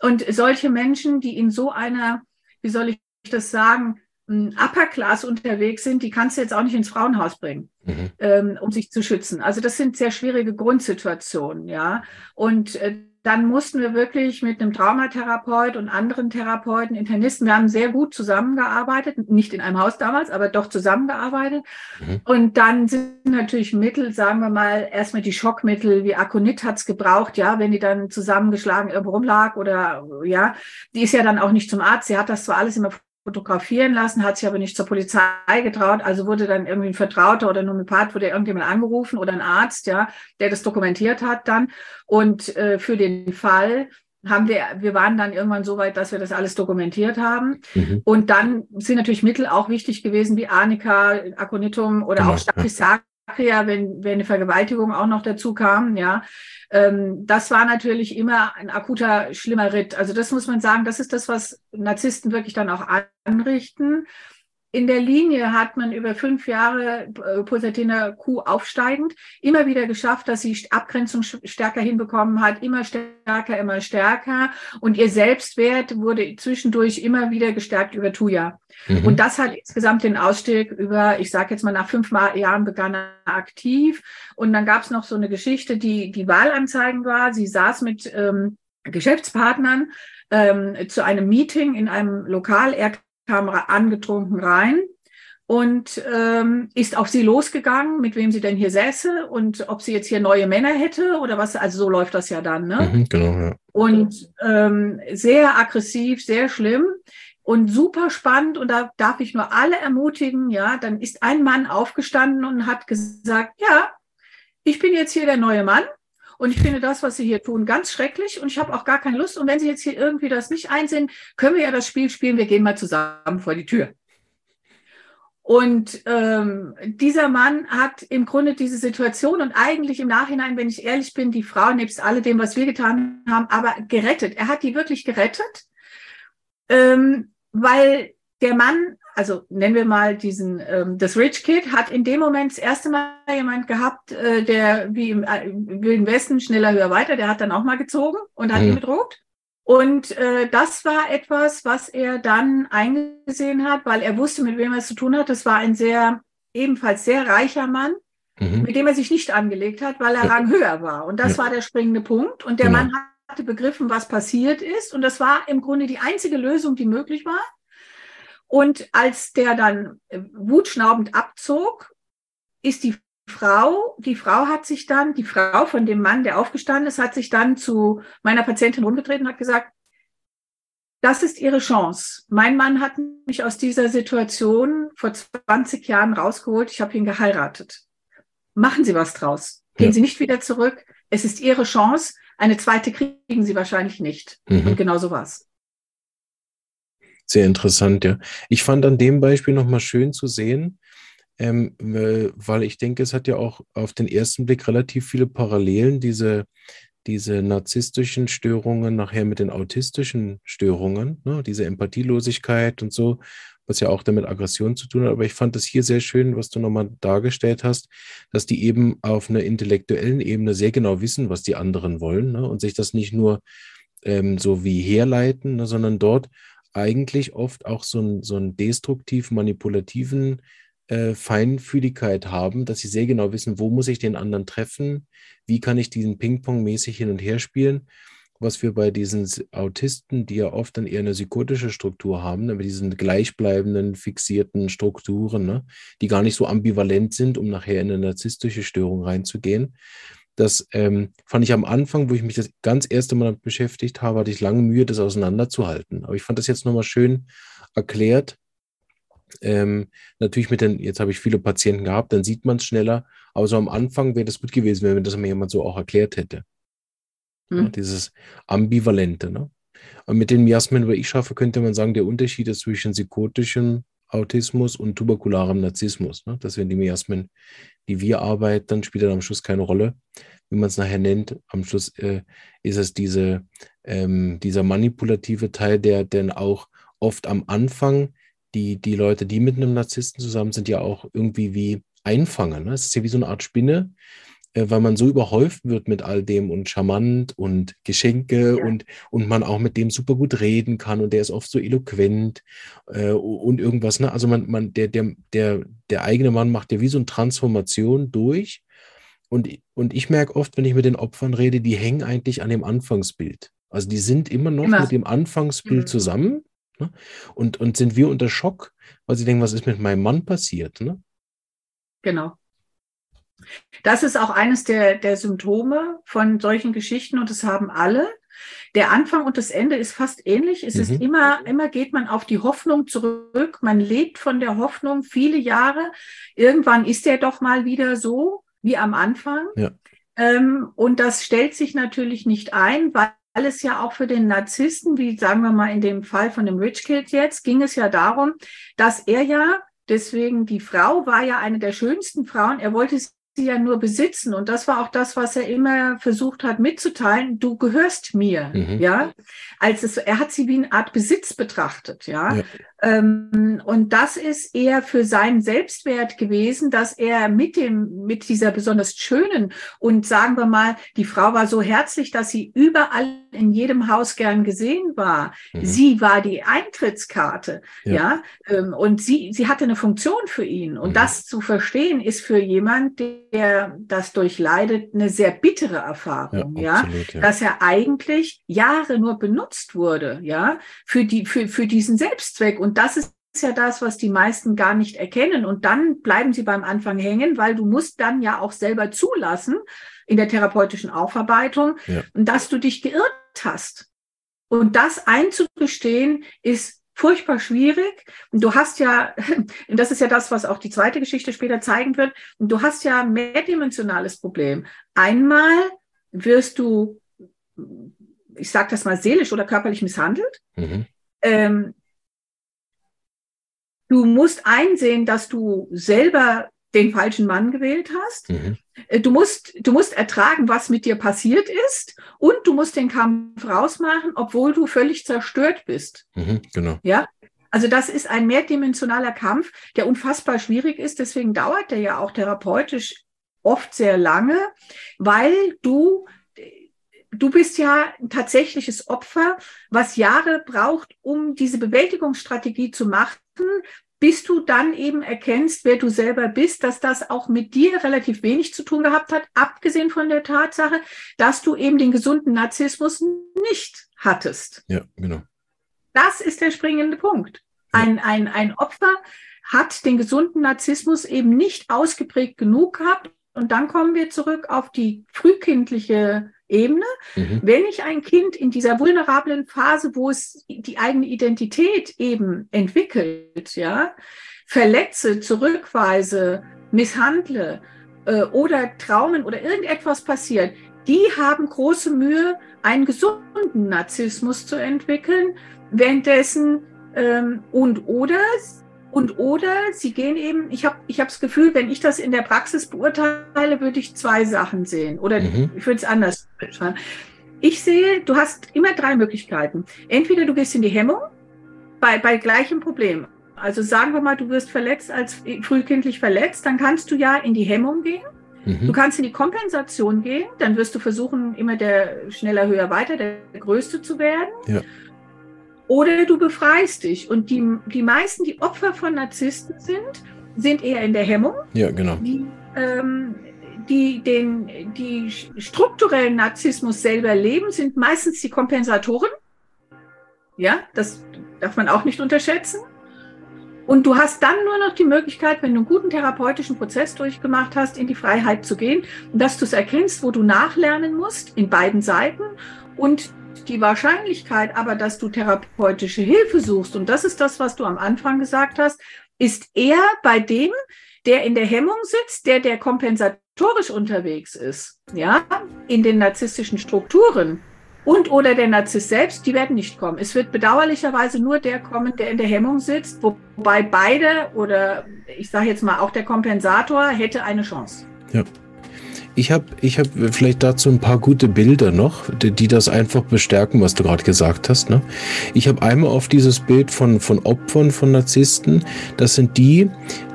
Und solche Menschen, die in so einer, wie soll ich das sagen, Upper Class unterwegs sind, die kannst du jetzt auch nicht ins Frauenhaus bringen, mhm. ähm, um sich zu schützen. Also das sind sehr schwierige Grundsituationen, ja. Und äh, dann mussten wir wirklich mit einem Traumatherapeut und anderen Therapeuten, Internisten, wir haben sehr gut zusammengearbeitet, nicht in einem Haus damals, aber doch zusammengearbeitet. Mhm. Und dann sind natürlich Mittel, sagen wir mal, erstmal die Schockmittel, wie Akonit hat's gebraucht, ja, wenn die dann zusammengeschlagen irgendwo rumlag oder ja, die ist ja dann auch nicht zum Arzt, sie hat das zwar alles immer fotografieren lassen, hat sich aber nicht zur Polizei getraut, also wurde dann irgendwie ein Vertrauter oder ein Homöopath, wurde irgendjemand angerufen oder ein Arzt, ja, der das dokumentiert hat dann. Und äh, für den Fall haben wir, wir waren dann irgendwann so weit, dass wir das alles dokumentiert haben. Mhm. Und dann sind natürlich Mittel auch wichtig gewesen, wie Arnika, Aconitum oder genau. auch Staphysaria, wenn, wenn eine Vergewaltigung auch noch dazu kam, ja. Ähm, das war natürlich immer ein akuter, schlimmer Ritt. Also das muss man sagen, das ist das, was Narzissten wirklich dann auch anrichten. In der Linie hat man über fünf Jahre äh, Pulsatiner Kuh aufsteigend immer wieder geschafft, dass sie Abgrenzung stärker hinbekommen hat, immer stärker, immer stärker. Und ihr Selbstwert wurde zwischendurch immer wieder gestärkt über Tuya. Mhm. Und das hat insgesamt den Ausstieg über, ich sage jetzt mal, nach fünf Jahren begann er aktiv. Und dann gab es noch so eine Geschichte, die die Wahlanzeigen war. Sie saß mit ähm, Geschäftspartnern ähm, zu einem Meeting in einem Lokal. Er kam angetrunken rein und ähm, ist auf sie losgegangen, mit wem sie denn hier säße und ob sie jetzt hier neue Männer hätte oder was. Also so läuft das ja dann. Ne? Mhm, genau, ja. Und ähm, sehr aggressiv, sehr schlimm und super spannend. Und da darf ich nur alle ermutigen. Ja, dann ist ein Mann aufgestanden und hat gesagt: Ja, ich bin jetzt hier der neue Mann. Und ich finde das, was Sie hier tun, ganz schrecklich. Und ich habe auch gar keine Lust. Und wenn Sie jetzt hier irgendwie das nicht einsehen, können wir ja das Spiel spielen. Wir gehen mal zusammen vor die Tür. Und ähm, dieser Mann hat im Grunde diese Situation und eigentlich im Nachhinein, wenn ich ehrlich bin, die Frau nebst alledem, was wir getan haben, aber gerettet. Er hat die wirklich gerettet, ähm, weil der Mann also nennen wir mal diesen, ähm, das Rich Kid hat in dem Moment das erste Mal jemand gehabt, äh, der wie im, äh, Wilden Westen schneller, höher, weiter, der hat dann auch mal gezogen und hat mhm. ihn bedroht. Und äh, das war etwas, was er dann eingesehen hat, weil er wusste, mit wem er es zu tun hat. Das war ein sehr, ebenfalls sehr reicher Mann, mhm. mit dem er sich nicht angelegt hat, weil er ja. Rang höher war. Und das ja. war der springende Punkt. Und der genau. Mann hatte begriffen, was passiert ist. Und das war im Grunde die einzige Lösung, die möglich war. Und als der dann äh, wutschnaubend abzog, ist die Frau, die Frau hat sich dann, die Frau von dem Mann, der aufgestanden ist, hat sich dann zu meiner Patientin rumgedreht und hat gesagt, das ist ihre Chance. Mein Mann hat mich aus dieser Situation vor 20 Jahren rausgeholt. Ich habe ihn geheiratet. Machen Sie was draus. Gehen ja. Sie nicht wieder zurück. Es ist Ihre Chance. Eine zweite kriegen Sie wahrscheinlich nicht. Mhm. Und genau so war's. Sehr interessant, ja. Ich fand an dem Beispiel nochmal schön zu sehen, ähm, weil ich denke, es hat ja auch auf den ersten Blick relativ viele Parallelen, diese, diese narzisstischen Störungen nachher mit den autistischen Störungen, ne? diese Empathielosigkeit und so, was ja auch damit Aggression zu tun hat. Aber ich fand es hier sehr schön, was du nochmal dargestellt hast, dass die eben auf einer intellektuellen Ebene sehr genau wissen, was die anderen wollen ne? und sich das nicht nur ähm, so wie herleiten, ne? sondern dort eigentlich oft auch so, ein, so einen destruktiv manipulativen äh, Feinfühligkeit haben, dass sie sehr genau wissen, wo muss ich den anderen treffen, wie kann ich diesen Ping-Pong-mäßig hin und her spielen. Was wir bei diesen Autisten, die ja oft dann eher eine psychotische Struktur haben, ne, mit diesen gleichbleibenden, fixierten Strukturen, ne, die gar nicht so ambivalent sind, um nachher in eine narzisstische Störung reinzugehen, das ähm, fand ich am Anfang, wo ich mich das ganz erste Mal damit beschäftigt habe, hatte ich lange Mühe, das auseinanderzuhalten. Aber ich fand das jetzt nochmal schön erklärt. Ähm, natürlich mit den, jetzt habe ich viele Patienten gehabt, dann sieht man es schneller. Aber so am Anfang wäre das gut gewesen, wenn mir das mal jemand so auch erklärt hätte. Hm. Ja, dieses Ambivalente. Ne? Und mit den Miasmen, wo ich schaffe, könnte man sagen, der Unterschied ist zwischen psychotischem Autismus und tuberkularem Narzissmus. Ne? Das wären die Miasmen, die wir arbeiten, dann spielt dann am Schluss keine Rolle, wie man es nachher nennt. Am Schluss äh, ist es diese, ähm, dieser manipulative Teil, der dann auch oft am Anfang die, die Leute, die mit einem Narzissten zusammen sind, ja auch irgendwie wie einfangen. Ne? Es ist ja wie so eine Art Spinne, weil man so überhäuft wird mit all dem und charmant und Geschenke ja. und, und man auch mit dem super gut reden kann und der ist oft so eloquent äh, und irgendwas. Ne? Also man, man, der, der, der, der eigene Mann macht ja wie so eine Transformation durch. Und, und ich merke oft, wenn ich mit den Opfern rede, die hängen eigentlich an dem Anfangsbild. Also die sind immer noch immer. mit dem Anfangsbild mhm. zusammen ne? und, und sind wir unter Schock, weil sie denken, was ist mit meinem Mann passiert? Ne? Genau. Das ist auch eines der, der Symptome von solchen Geschichten und das haben alle. Der Anfang und das Ende ist fast ähnlich. Es mhm. ist immer, immer geht man auf die Hoffnung zurück. Man lebt von der Hoffnung viele Jahre. Irgendwann ist er doch mal wieder so wie am Anfang. Ja. Ähm, und das stellt sich natürlich nicht ein, weil es ja auch für den Narzissten, wie sagen wir mal in dem Fall von dem Rich Kid jetzt, ging es ja darum, dass er ja Deswegen, die Frau war ja eine der schönsten Frauen. Er wollte sie ja nur besitzen. Und das war auch das, was er immer versucht hat mitzuteilen. Du gehörst mir, mhm. ja. Als es, er hat sie wie eine Art Besitz betrachtet, ja. ja. Ähm, und das ist eher für seinen Selbstwert gewesen, dass er mit dem, mit dieser besonders schönen und sagen wir mal, die Frau war so herzlich, dass sie überall in jedem Haus gern gesehen war. Mhm. Sie war die Eintrittskarte, ja. ja? Ähm, und sie, sie hatte eine Funktion für ihn. Und mhm. das zu verstehen ist für jemand, der das durchleidet, eine sehr bittere Erfahrung, ja, absolut, ja? Dass er eigentlich Jahre nur benutzt wurde, ja, für die, für, für diesen Selbstzweck. Und das ist ja das, was die meisten gar nicht erkennen. Und dann bleiben sie beim Anfang hängen, weil du musst dann ja auch selber zulassen in der therapeutischen Aufarbeitung, ja. dass du dich geirrt hast. Und das einzugestehen ist furchtbar schwierig. Und du hast ja, und das ist ja das, was auch die zweite Geschichte später zeigen wird, und du hast ja ein mehrdimensionales Problem. Einmal wirst du, ich sage das mal, seelisch oder körperlich misshandelt. Mhm. Ähm, Du musst einsehen, dass du selber den falschen Mann gewählt hast. Mhm. Äh, du musst, du musst ertragen, was mit dir passiert ist und du musst den Kampf rausmachen, obwohl du völlig zerstört bist. Mhm, genau. Ja. Also das ist ein mehrdimensionaler Kampf, der unfassbar schwierig ist. Deswegen dauert der ja auch therapeutisch oft sehr lange, weil du du bist ja ein tatsächliches Opfer, was Jahre braucht, um diese Bewältigungsstrategie zu machen, bis du dann eben erkennst, wer du selber bist, dass das auch mit dir relativ wenig zu tun gehabt hat, abgesehen von der Tatsache, dass du eben den gesunden Narzissmus nicht hattest. Ja, genau. Das ist der springende Punkt. Ein, ein, ein Opfer hat den gesunden Narzissmus eben nicht ausgeprägt genug gehabt. Und dann kommen wir zurück auf die frühkindliche Ebene. Mhm. Wenn ich ein Kind in dieser vulnerablen Phase, wo es die eigene Identität eben entwickelt, ja, verletze, zurückweise, misshandle äh, oder Traumen oder irgendetwas passiert, die haben große Mühe, einen gesunden Narzissmus zu entwickeln, währenddessen ähm, und oder und oder sie gehen eben, ich habe ich hab das Gefühl, wenn ich das in der Praxis beurteile, würde ich zwei Sachen sehen. Oder mhm. ich würde es anders beschreiben. Ich sehe, du hast immer drei Möglichkeiten. Entweder du gehst in die Hemmung bei, bei gleichem Problem. Also sagen wir mal, du wirst verletzt als frühkindlich verletzt, dann kannst du ja in die Hemmung gehen. Mhm. Du kannst in die Kompensation gehen, dann wirst du versuchen, immer der schneller, höher, weiter, der Größte zu werden. Ja. Oder du befreist dich. Und die, die meisten, die Opfer von Narzissten sind, sind eher in der Hemmung. Ja, genau. Die, ähm, die den die strukturellen Narzissmus selber leben, sind meistens die Kompensatoren. Ja, das darf man auch nicht unterschätzen. Und du hast dann nur noch die Möglichkeit, wenn du einen guten therapeutischen Prozess durchgemacht hast, in die Freiheit zu gehen und dass du es erkennst, wo du nachlernen musst, in beiden Seiten und die Wahrscheinlichkeit aber, dass du therapeutische Hilfe suchst, und das ist das, was du am Anfang gesagt hast, ist eher bei dem, der in der Hemmung sitzt, der der kompensatorisch unterwegs ist, ja, in den narzisstischen Strukturen und oder der Narzisst selbst, die werden nicht kommen. Es wird bedauerlicherweise nur der kommen, der in der Hemmung sitzt, wobei beide oder ich sage jetzt mal auch der Kompensator hätte eine Chance. Ja. Ich habe ich hab vielleicht dazu ein paar gute Bilder noch, die, die das einfach bestärken, was du gerade gesagt hast. Ne? Ich habe einmal auf dieses Bild von, von Opfern von Narzissten. Das sind die,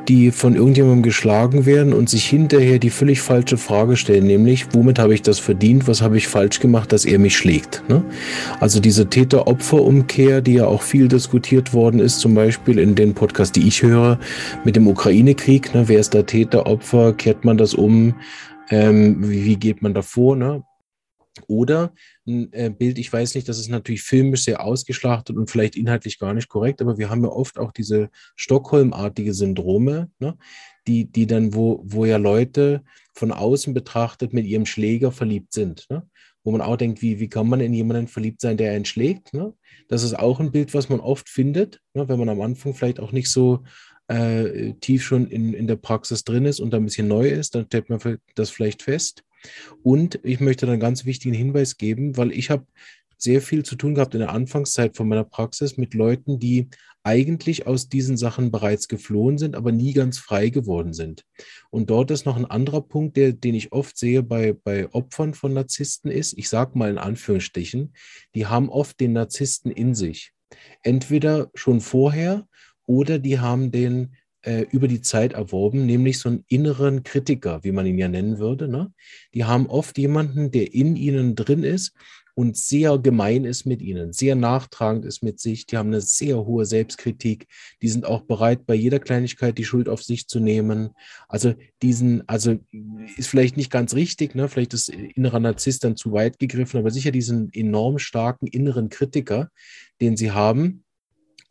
die von irgendjemandem geschlagen werden und sich hinterher die völlig falsche Frage stellen, nämlich, womit habe ich das verdient, was habe ich falsch gemacht, dass er mich schlägt. Ne? Also diese Täter-Opfer-Umkehr, die ja auch viel diskutiert worden ist, zum Beispiel in den Podcasts, die ich höre, mit dem Ukraine-Krieg, ne? wer ist da Täter, Opfer, kehrt man das um, ähm, wie, wie geht man da vor, ne? Oder ein äh, Bild, ich weiß nicht, das ist natürlich filmisch sehr ausgeschlachtet und vielleicht inhaltlich gar nicht korrekt, aber wir haben ja oft auch diese Stockholm-artige Syndrome, ne? die, die dann, wo, wo ja Leute von außen betrachtet mit ihrem Schläger verliebt sind. Ne? Wo man auch denkt, wie, wie kann man in jemanden verliebt sein, der einen schlägt? Ne? Das ist auch ein Bild, was man oft findet, ne? wenn man am Anfang vielleicht auch nicht so äh, tief schon in, in der Praxis drin ist und da ein bisschen neu ist, dann stellt man das vielleicht fest. Und ich möchte dann einen ganz wichtigen Hinweis geben, weil ich habe sehr viel zu tun gehabt in der Anfangszeit von meiner Praxis mit Leuten, die eigentlich aus diesen Sachen bereits geflohen sind, aber nie ganz frei geworden sind. Und dort ist noch ein anderer Punkt, der, den ich oft sehe bei, bei Opfern von Narzissten ist, ich sage mal in Anführungsstrichen, die haben oft den Narzissten in sich. Entweder schon vorher oder die haben den äh, über die Zeit erworben, nämlich so einen inneren Kritiker, wie man ihn ja nennen würde. Ne? Die haben oft jemanden, der in ihnen drin ist und sehr gemein ist mit ihnen, sehr nachtragend ist mit sich. Die haben eine sehr hohe Selbstkritik. Die sind auch bereit, bei jeder Kleinigkeit die Schuld auf sich zu nehmen. Also diesen, also ist vielleicht nicht ganz richtig, ne? Vielleicht ist innerer Narzisst dann zu weit gegriffen, aber sicher diesen enorm starken inneren Kritiker, den sie haben,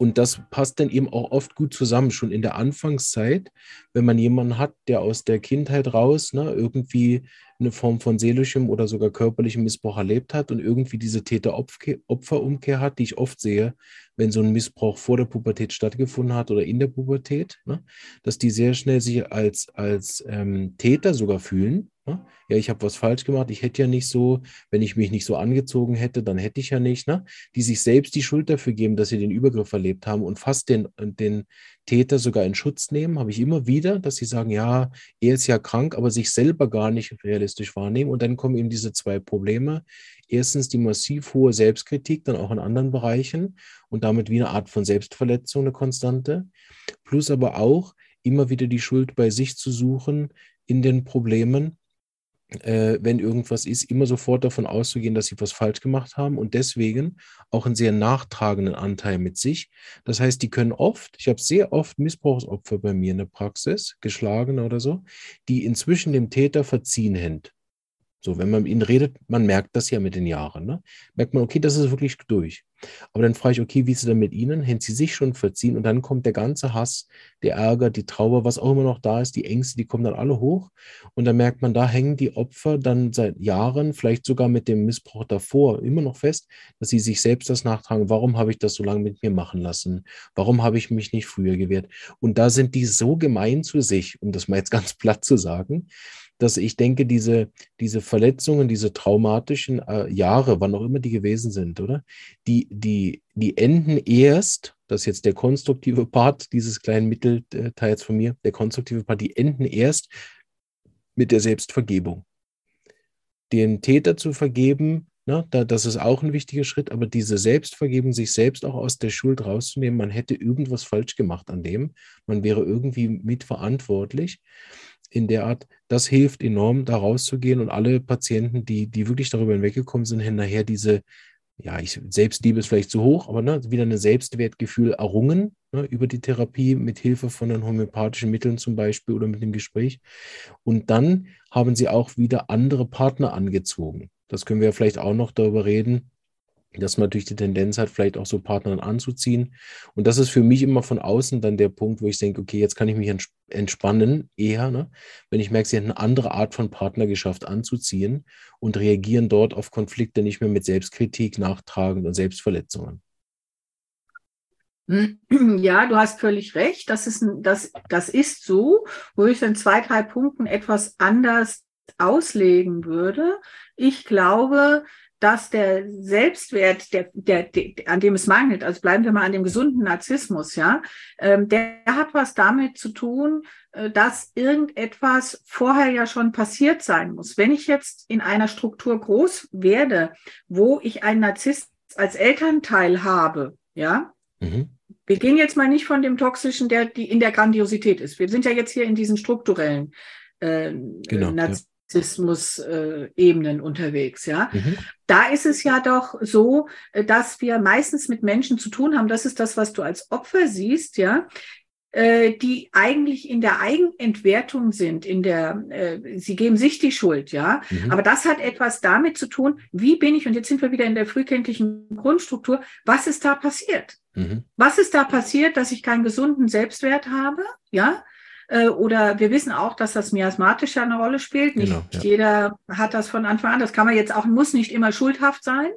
und das passt dann eben auch oft gut zusammen, schon in der Anfangszeit, wenn man jemanden hat, der aus der Kindheit raus ne, irgendwie eine Form von seelischem oder sogar körperlichem Missbrauch erlebt hat und irgendwie diese Täter-Opfer-Umkehr hat, die ich oft sehe, wenn so ein Missbrauch vor der Pubertät stattgefunden hat oder in der Pubertät, ne, dass die sehr schnell sich als, als ähm, Täter sogar fühlen Ne? Ja, ich habe was falsch gemacht, ich hätte ja nicht so, wenn ich mich nicht so angezogen hätte, dann hätte ich ja nicht, ne? die sich selbst die Schuld dafür geben, dass sie den Übergriff erlebt haben und fast den, den Täter sogar in Schutz nehmen, habe ich immer wieder, dass sie sagen, ja, er ist ja krank, aber sich selber gar nicht realistisch wahrnehmen. Und dann kommen eben diese zwei Probleme. Erstens die massiv hohe Selbstkritik, dann auch in anderen Bereichen und damit wie eine Art von Selbstverletzung, eine Konstante. Plus aber auch immer wieder die Schuld bei sich zu suchen in den Problemen äh, wenn irgendwas ist, immer sofort davon auszugehen, dass sie was falsch gemacht haben und deswegen auch einen sehr nachtragenden Anteil mit sich. Das heißt, die können oft, ich habe sehr oft Missbrauchsopfer bei mir in der Praxis, geschlagene oder so, die inzwischen dem Täter verziehen sind. So, wenn man mit ihnen redet, man merkt das ja mit den Jahren. Ne? Merkt man, okay, das ist wirklich durch. Aber dann frage ich, okay, wie ist es denn mit ihnen? Haben sie sich schon verziehen? Und dann kommt der ganze Hass, der Ärger, die Trauer, was auch immer noch da ist, die Ängste, die kommen dann alle hoch. Und dann merkt man, da hängen die Opfer dann seit Jahren, vielleicht sogar mit dem Missbrauch davor, immer noch fest, dass sie sich selbst das nachtragen. Warum habe ich das so lange mit mir machen lassen? Warum habe ich mich nicht früher gewehrt? Und da sind die so gemein zu sich, um das mal jetzt ganz platt zu sagen, dass ich denke, diese, diese Verletzungen, diese traumatischen äh, Jahre, wann auch immer die gewesen sind, oder? Die, die, die enden erst, das ist jetzt der konstruktive Part dieses kleinen Mittelteils von mir, der konstruktive Part, die enden erst mit der Selbstvergebung. Den Täter zu vergeben, na, da, das ist auch ein wichtiger Schritt, aber diese Selbstvergebung, sich selbst auch aus der Schuld rauszunehmen, man hätte irgendwas falsch gemacht an dem, man wäre irgendwie mitverantwortlich in der Art, das hilft enorm, da rauszugehen und alle Patienten, die, die wirklich darüber hinweggekommen sind, nachher diese, ja, ich, Selbstliebe ist vielleicht zu hoch, aber ne, wieder ein Selbstwertgefühl errungen ne, über die Therapie mit Hilfe von den homöopathischen Mitteln zum Beispiel oder mit dem Gespräch. Und dann haben sie auch wieder andere Partner angezogen. Das können wir vielleicht auch noch darüber reden, dass man natürlich die Tendenz hat, vielleicht auch so Partner anzuziehen. Und das ist für mich immer von außen dann der Punkt, wo ich denke, okay, jetzt kann ich mich entspannen eher, ne? wenn ich merke, sie haben eine andere Art von Partner geschafft anzuziehen und reagieren dort auf Konflikte nicht mehr mit Selbstkritik, Nachtragen und Selbstverletzungen. Ja, du hast völlig recht. Das ist, das, das ist so, wo ich in zwei, drei Punkten etwas anders auslegen würde. Ich glaube, dass der Selbstwert, der, der, der, an dem es mangelt, also bleiben wir mal an dem gesunden Narzissmus, ja, ähm, der hat was damit zu tun, äh, dass irgendetwas vorher ja schon passiert sein muss. Wenn ich jetzt in einer Struktur groß werde, wo ich einen Narzisst als Elternteil habe, ja, mhm. wir gehen jetzt mal nicht von dem Toxischen, der die in der Grandiosität ist. Wir sind ja jetzt hier in diesen strukturellen äh, genau, Narzissmus-Ebenen äh, unterwegs. Ja, mhm. da ist es ja doch so, äh, dass wir meistens mit Menschen zu tun haben. Das ist das, was du als Opfer siehst. Ja, äh, die eigentlich in der Eigenentwertung sind, in der, äh, sie geben sich die Schuld, ja. Mhm. Aber das hat etwas damit zu tun, wie bin ich, und jetzt sind wir wieder in der frühkindlichen Grundstruktur, was ist da passiert? Mhm. Was ist da passiert, dass ich keinen gesunden Selbstwert habe, ja? Äh, oder wir wissen auch, dass das miasmatisch eine Rolle spielt. Nicht genau, ja. jeder hat das von Anfang an. Das kann man jetzt auch, muss nicht immer schuldhaft sein.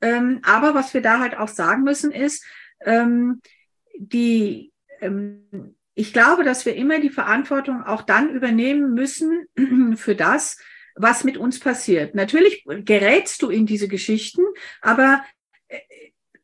Ähm, aber was wir da halt auch sagen müssen ist, ähm, die, ähm, ich glaube, dass wir immer die Verantwortung auch dann übernehmen müssen für das, was mit uns passiert. Natürlich gerätst du in diese Geschichten, aber äh,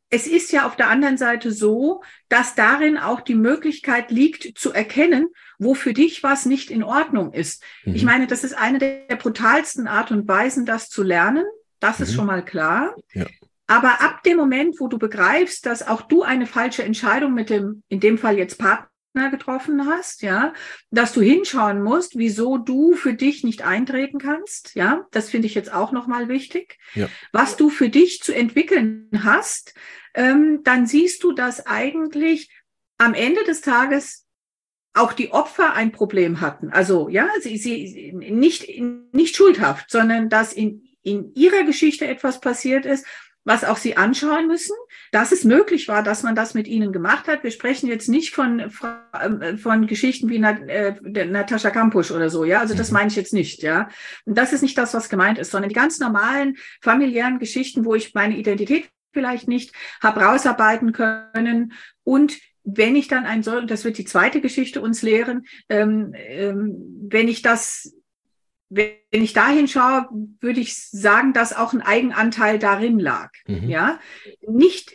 es ist ja auf der anderen Seite so, dass darin auch die Möglichkeit liegt zu erkennen, wo für dich was nicht in Ordnung ist. Mhm. Ich meine, das ist eine der brutalsten Art und Weisen, das zu lernen. Das mhm. ist schon mal klar. Ja. Aber ab dem Moment, wo du begreifst, dass auch du eine falsche Entscheidung mit dem, in dem Fall jetzt Partner getroffen hast, ja, dass du hinschauen musst, wieso du für dich nicht eintreten kannst, ja, das finde ich jetzt auch nochmal wichtig. Ja. Was du für dich zu entwickeln hast, ähm, dann siehst du, dass eigentlich am Ende des Tages auch die Opfer ein Problem hatten. Also ja, sie, sie nicht, nicht schuldhaft, sondern dass in, in ihrer Geschichte etwas passiert ist, was auch Sie anschauen müssen, dass es möglich war, dass man das mit Ihnen gemacht hat. Wir sprechen jetzt nicht von, äh, von Geschichten wie Nat, äh, Natascha Kampusch oder so, ja. Also das mhm. meine ich jetzt nicht, ja. Und das ist nicht das, was gemeint ist, sondern die ganz normalen familiären Geschichten, wo ich meine Identität vielleicht nicht habe rausarbeiten können und wenn ich dann ein soll, das wird die zweite Geschichte uns lehren, ähm, ähm, wenn ich das wenn ich dahin schaue, würde ich sagen, dass auch ein Eigenanteil darin lag. Mhm. Ja, nicht,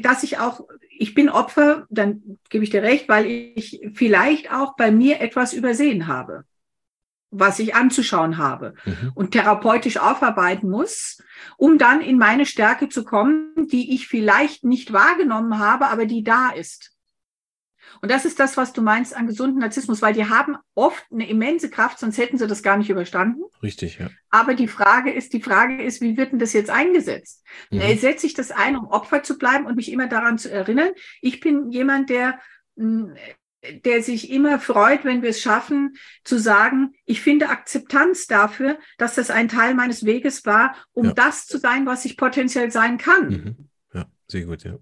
dass ich auch, ich bin Opfer, dann gebe ich dir recht, weil ich vielleicht auch bei mir etwas übersehen habe, was ich anzuschauen habe mhm. und therapeutisch aufarbeiten muss, um dann in meine Stärke zu kommen, die ich vielleicht nicht wahrgenommen habe, aber die da ist. Und das ist das, was du meinst an gesunden Narzissmus, weil die haben oft eine immense Kraft, sonst hätten sie das gar nicht überstanden. Richtig, ja. Aber die Frage ist, die Frage ist, wie wird denn das jetzt eingesetzt? Mhm. Äh, setze ich das ein, um Opfer zu bleiben und mich immer daran zu erinnern? Ich bin jemand, der hm, der sich immer freut, wenn wir es schaffen, zu sagen, ich finde Akzeptanz dafür, dass das ein Teil meines Weges war, um ja. das zu sein, was ich potenziell sein kann. Mhm. Ja, sehr gut, ja.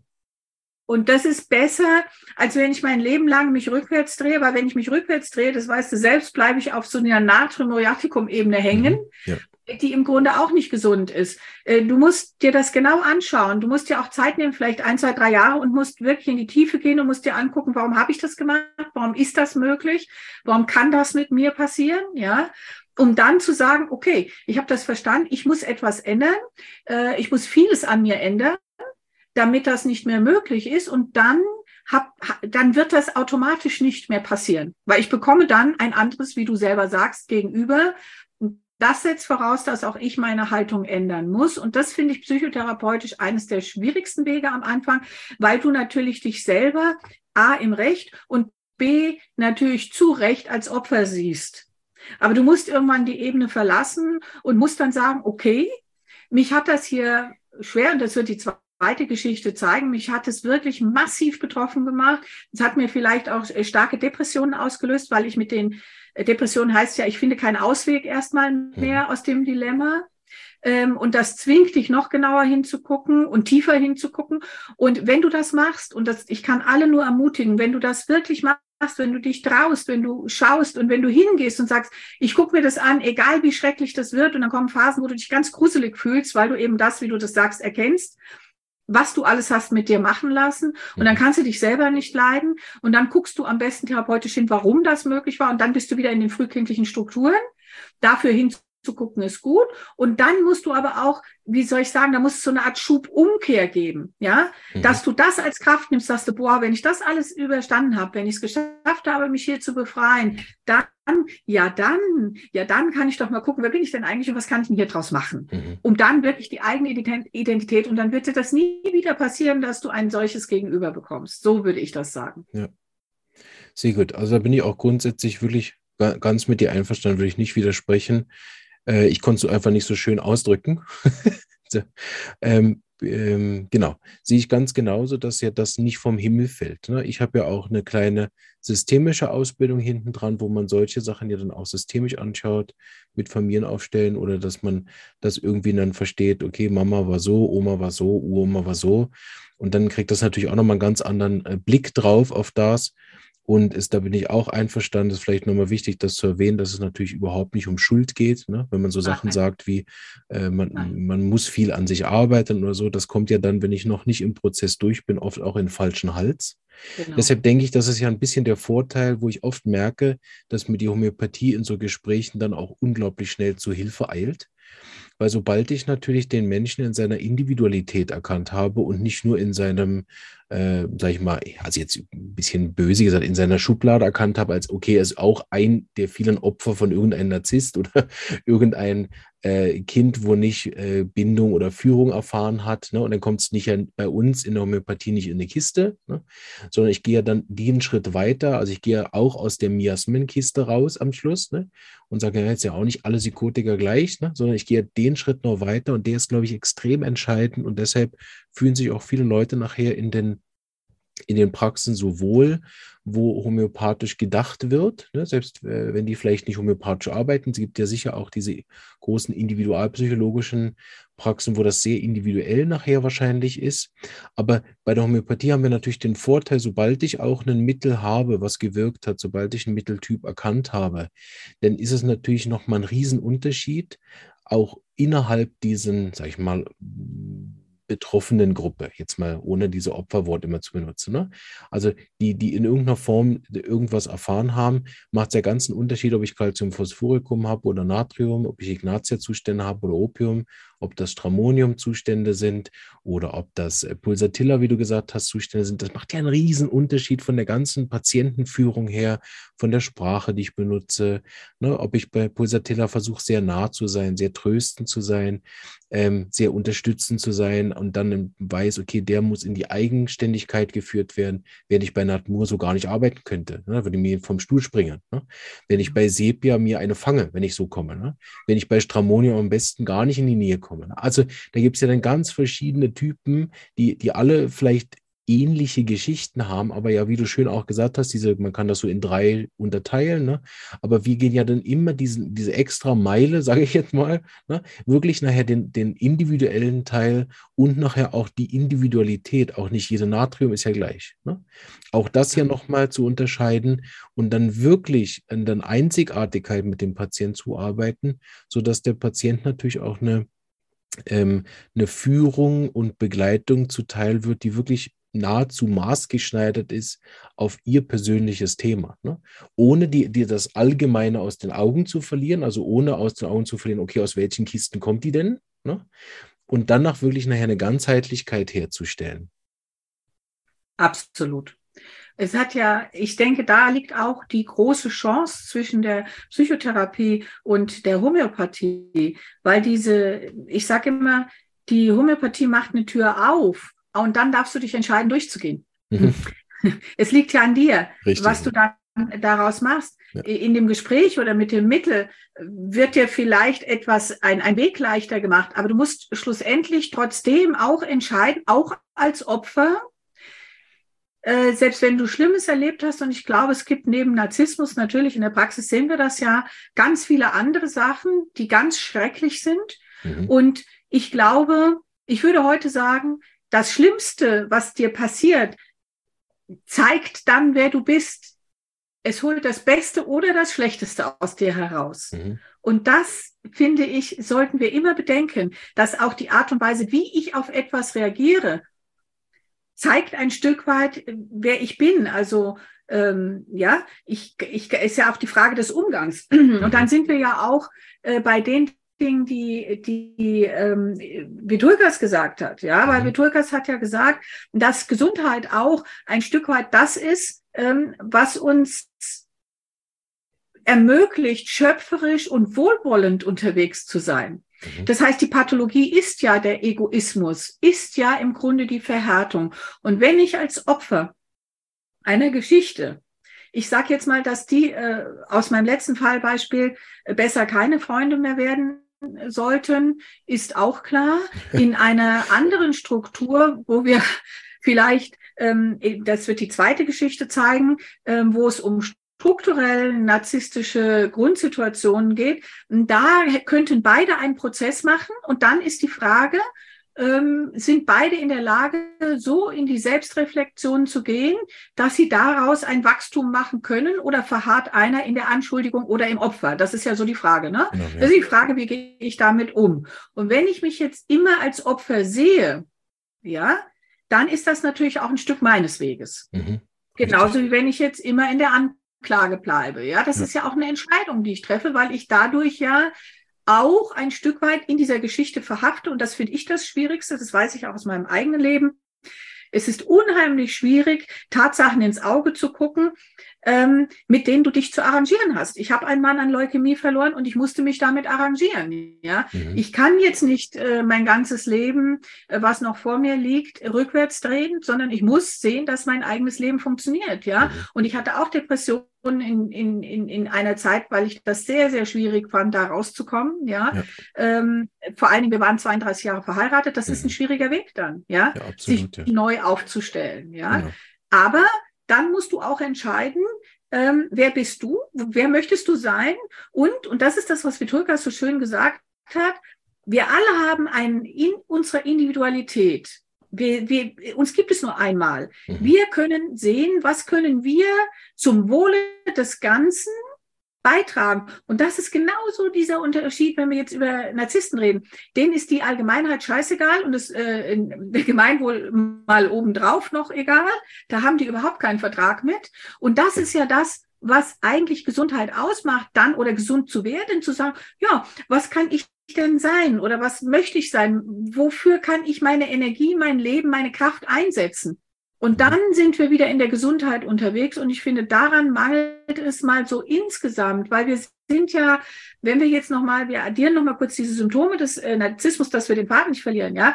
Und das ist besser, als wenn ich mein Leben lang mich rückwärts drehe, weil wenn ich mich rückwärts drehe, das weißt du selbst, bleibe ich auf so einer Natrium-Muriaticum-Ebene hängen, mhm, ja. die im Grunde auch nicht gesund ist. Äh, du musst dir das genau anschauen. Du musst dir auch Zeit nehmen, vielleicht ein, zwei, drei Jahre und musst wirklich in die Tiefe gehen und musst dir angucken, warum habe ich das gemacht? Warum ist das möglich? Warum kann das mit mir passieren? Ja, um dann zu sagen, okay, ich habe das verstanden, ich muss etwas ändern, äh, ich muss vieles an mir ändern damit das nicht mehr möglich ist. Und dann hab, dann wird das automatisch nicht mehr passieren, weil ich bekomme dann ein anderes, wie du selber sagst, gegenüber. Das setzt voraus, dass auch ich meine Haltung ändern muss. Und das finde ich psychotherapeutisch eines der schwierigsten Wege am Anfang, weil du natürlich dich selber A im Recht und B natürlich zu Recht als Opfer siehst. Aber du musst irgendwann die Ebene verlassen und musst dann sagen, okay, mich hat das hier schwer, und das wird die zweite Geschichte zeigen. Mich hat es wirklich massiv betroffen gemacht. Es hat mir vielleicht auch äh, starke Depressionen ausgelöst, weil ich mit den äh, Depressionen heißt ja, ich finde keinen Ausweg erstmal mehr mhm. aus dem Dilemma. Ähm, und das zwingt dich noch genauer hinzugucken und tiefer hinzugucken. Und wenn du das machst, und das, ich kann alle nur ermutigen, wenn du das wirklich machst, wenn du dich traust, wenn du schaust und wenn du hingehst und sagst, ich gucke mir das an, egal wie schrecklich das wird, und dann kommen Phasen, wo du dich ganz gruselig fühlst, weil du eben das, wie du das sagst, erkennst was du alles hast mit dir machen lassen. Und dann mhm. kannst du dich selber nicht leiden. Und dann guckst du am besten therapeutisch hin, warum das möglich war. Und dann bist du wieder in den frühkindlichen Strukturen. Dafür hin hinzugucken ist gut. Und dann musst du aber auch, wie soll ich sagen, da muss es so eine Art Schubumkehr geben, ja, mhm. dass du das als Kraft nimmst, dass du, boah, wenn ich das alles überstanden habe, wenn ich es geschafft habe, mich hier zu befreien, dann, ja, dann, ja, dann kann ich doch mal gucken, wer bin ich denn eigentlich und was kann ich denn hier draus machen? Mhm. Um dann wirklich die eigene Identität und dann wird dir das nie wieder passieren, dass du ein solches Gegenüber bekommst. So würde ich das sagen. Ja. Sehr gut. Also da bin ich auch grundsätzlich wirklich ganz mit dir einverstanden, würde ich nicht widersprechen. Äh, ich konnte es einfach nicht so schön ausdrücken. ähm, ähm, genau, sehe ich ganz genauso, dass ja das nicht vom Himmel fällt. Ne? Ich habe ja auch eine kleine systemische Ausbildung hinten dran, wo man solche Sachen ja dann auch systemisch anschaut, mit Familien aufstellen oder dass man das irgendwie dann versteht, okay, Mama war so, Oma war so, Uroma war so. Und dann kriegt das natürlich auch nochmal einen ganz anderen äh, Blick drauf auf das und ist, da bin ich auch einverstanden, ist vielleicht nochmal wichtig, das zu erwähnen, dass es natürlich überhaupt nicht um Schuld geht, ne? wenn man so Sachen Nein. sagt wie, äh, man, man muss viel an sich arbeiten oder so. Das kommt ja dann, wenn ich noch nicht im Prozess durch bin, oft auch in falschen Hals. Genau. Deshalb denke ich, das ist ja ein bisschen der Vorteil, wo ich oft merke, dass mir die Homöopathie in so Gesprächen dann auch unglaublich schnell zu Hilfe eilt. Weil sobald ich natürlich den Menschen in seiner Individualität erkannt habe und nicht nur in seinem äh, sag ich mal, also jetzt ein bisschen böse gesagt, in seiner Schublade erkannt habe, als okay, er ist auch ein der vielen Opfer von irgendeinem Narzisst oder irgendein äh, Kind, wo nicht äh, Bindung oder Führung erfahren hat. Ne? Und dann kommt es nicht bei uns in der Homöopathie nicht in eine Kiste, ne? sondern ich gehe ja dann den Schritt weiter. Also ich gehe ja auch aus der Miasmen-Kiste raus am Schluss ne? und sage, ja, jetzt ja auch nicht alle Psychotiker gleich, ne? sondern ich gehe den Schritt noch weiter und der ist, glaube ich, extrem entscheidend und deshalb fühlen sich auch viele Leute nachher in den, in den Praxen sowohl, wo homöopathisch gedacht wird, ne, selbst äh, wenn die vielleicht nicht homöopathisch arbeiten. Es gibt ja sicher auch diese großen individualpsychologischen Praxen, wo das sehr individuell nachher wahrscheinlich ist. Aber bei der Homöopathie haben wir natürlich den Vorteil, sobald ich auch ein Mittel habe, was gewirkt hat, sobald ich einen Mitteltyp erkannt habe, dann ist es natürlich nochmal ein Riesenunterschied, auch innerhalb diesen, sag ich mal, betroffenen Gruppe, jetzt mal ohne diese Opferwort immer zu benutzen. Ne? Also die, die in irgendeiner Form irgendwas erfahren haben, macht es ja ganz einen Unterschied, ob ich Calciumphosphoricum habe oder Natrium, ob ich Ignatia-Zustände habe oder Opium ob das Stramonium-Zustände sind oder ob das äh, Pulsatilla, wie du gesagt hast, Zustände sind. Das macht ja einen riesen Unterschied von der ganzen Patientenführung her, von der Sprache, die ich benutze. Ne, ob ich bei Pulsatilla versuche, sehr nah zu sein, sehr tröstend zu sein, ähm, sehr unterstützend zu sein und dann weiß, okay, der muss in die Eigenständigkeit geführt werden, während ich bei Natmur so gar nicht arbeiten könnte, ne, würde mir vom Stuhl springen. Ne? Wenn ich bei Sepia mir eine fange, wenn ich so komme. Ne? Wenn ich bei Stramonium am besten gar nicht in die Nähe komme kommen. Also da gibt es ja dann ganz verschiedene Typen, die, die alle vielleicht ähnliche Geschichten haben, aber ja, wie du schön auch gesagt hast, diese, man kann das so in drei unterteilen, ne? aber wir gehen ja dann immer diesen, diese extra Meile, sage ich jetzt mal, ne? wirklich nachher den, den individuellen Teil und nachher auch die Individualität, auch nicht jede Natrium ist ja gleich. Ne? Auch das ja nochmal zu unterscheiden und dann wirklich an der Einzigartigkeit mit dem Patienten zu arbeiten, sodass der Patient natürlich auch eine ähm, eine Führung und Begleitung zuteil wird, die wirklich nahezu maßgeschneidert ist auf ihr persönliches Thema. Ne? Ohne die, die das Allgemeine aus den Augen zu verlieren, also ohne aus den Augen zu verlieren, okay, aus welchen Kisten kommt die denn? Ne? Und danach wirklich nachher eine Ganzheitlichkeit herzustellen. Absolut. Es hat ja, ich denke, da liegt auch die große Chance zwischen der Psychotherapie und der Homöopathie, weil diese, ich sage immer, die Homöopathie macht eine Tür auf und dann darfst du dich entscheiden, durchzugehen. Mhm. Es liegt ja an dir, Richtig. was du dann daraus machst. Ja. In dem Gespräch oder mit dem Mittel wird dir vielleicht etwas, ein, ein Weg leichter gemacht, aber du musst schlussendlich trotzdem auch entscheiden, auch als Opfer, äh, selbst wenn du Schlimmes erlebt hast, und ich glaube, es gibt neben Narzissmus natürlich in der Praxis sehen wir das ja, ganz viele andere Sachen, die ganz schrecklich sind. Mhm. Und ich glaube, ich würde heute sagen, das Schlimmste, was dir passiert, zeigt dann, wer du bist. Es holt das Beste oder das Schlechteste aus dir heraus. Mhm. Und das, finde ich, sollten wir immer bedenken, dass auch die Art und Weise, wie ich auf etwas reagiere, zeigt ein Stück weit, wer ich bin. Also ähm, ja, ich, ich, ist ja auch die Frage des Umgangs. Und dann sind wir ja auch äh, bei den Dingen, die, die ähm, Vitulkas gesagt hat. Ja, weil mhm. Vitulkas hat ja gesagt, dass Gesundheit auch ein Stück weit das ist, ähm, was uns ermöglicht, schöpferisch und wohlwollend unterwegs zu sein. Mhm. Das heißt, die Pathologie ist ja der Egoismus, ist ja im Grunde die Verhärtung. Und wenn ich als Opfer einer Geschichte, ich sage jetzt mal, dass die äh, aus meinem letzten Fallbeispiel äh, besser keine Freunde mehr werden sollten, ist auch klar. In einer anderen Struktur, wo wir vielleicht, ähm, das wird die zweite Geschichte zeigen, ähm, wo es um strukturell narzisstische Grundsituationen geht. Da könnten beide einen Prozess machen und dann ist die Frage, ähm, sind beide in der Lage, so in die Selbstreflexion zu gehen, dass sie daraus ein Wachstum machen können oder verharrt einer in der Anschuldigung oder im Opfer? Das ist ja so die Frage. Ne? Genau, ja. Das ist die Frage, wie gehe ich damit um? Und wenn ich mich jetzt immer als Opfer sehe, ja, dann ist das natürlich auch ein Stück meines Weges. Mhm. Genauso wie wenn ich jetzt immer in der An Klage bleibe. Ja, das ja. ist ja auch eine Entscheidung, die ich treffe, weil ich dadurch ja auch ein Stück weit in dieser Geschichte verhafte. Und das finde ich das Schwierigste. Das weiß ich auch aus meinem eigenen Leben. Es ist unheimlich schwierig, Tatsachen ins Auge zu gucken, ähm, mit denen du dich zu arrangieren hast. Ich habe einen Mann an Leukämie verloren und ich musste mich damit arrangieren. Ja, mhm. ich kann jetzt nicht äh, mein ganzes Leben, äh, was noch vor mir liegt, rückwärts drehen, sondern ich muss sehen, dass mein eigenes Leben funktioniert. Ja, mhm. und ich hatte auch Depressionen in, in, in, in einer Zeit, weil ich das sehr, sehr schwierig fand, da rauszukommen. Ja, ja. Ähm, vor allen Dingen, wir waren 32 Jahre verheiratet. Das mhm. ist ein mhm. schwieriger Weg dann. Ja, ja absolut, sich ja. neu aufzustellen. Ja, genau. aber dann musst du auch entscheiden, ähm, wer bist du, wer möchtest du sein und, und das ist das, was Vitulka so schön gesagt hat, wir alle haben einen in unserer Individualität. Wir, wir, uns gibt es nur einmal. Mhm. Wir können sehen, was können wir zum Wohle des Ganzen beitragen. Und das ist genauso dieser Unterschied, wenn wir jetzt über Narzissten reden. Denen ist die Allgemeinheit scheißegal und das äh, Gemeinwohl mal obendrauf noch egal. Da haben die überhaupt keinen Vertrag mit. Und das ist ja das, was eigentlich Gesundheit ausmacht, dann oder gesund zu werden, zu sagen, ja, was kann ich denn sein oder was möchte ich sein? Wofür kann ich meine Energie, mein Leben, meine Kraft einsetzen? Und dann sind wir wieder in der Gesundheit unterwegs. Und ich finde, daran mangelt es mal so insgesamt, weil wir sind ja, wenn wir jetzt nochmal, wir addieren nochmal kurz diese Symptome des äh, Narzissmus, dass wir den Faden nicht verlieren, ja.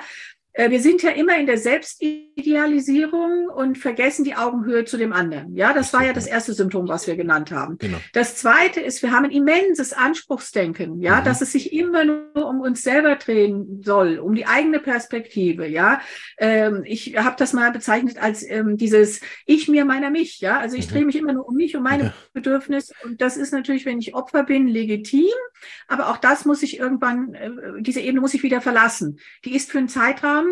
Äh, wir sind ja immer in der Selbstidealisierung und vergessen die Augenhöhe zu dem anderen. Ja, das war ja das erste Symptom, was wir genannt haben. Genau. Das zweite ist, wir haben ein immenses Anspruchsdenken, ja, mhm. dass es sich immer nur um uns selber drehen soll, um die eigene Perspektive, ja. Ähm, ich habe das mal bezeichnet als ähm, dieses Ich mir meiner mich, ja. Also ich mhm. drehe mich immer nur um mich, um meine ja. Bedürfnisse. Und das ist natürlich, wenn ich Opfer bin, legitim. Aber auch das muss ich irgendwann, äh, diese Ebene muss ich wieder verlassen. Die ist für einen Zeitraum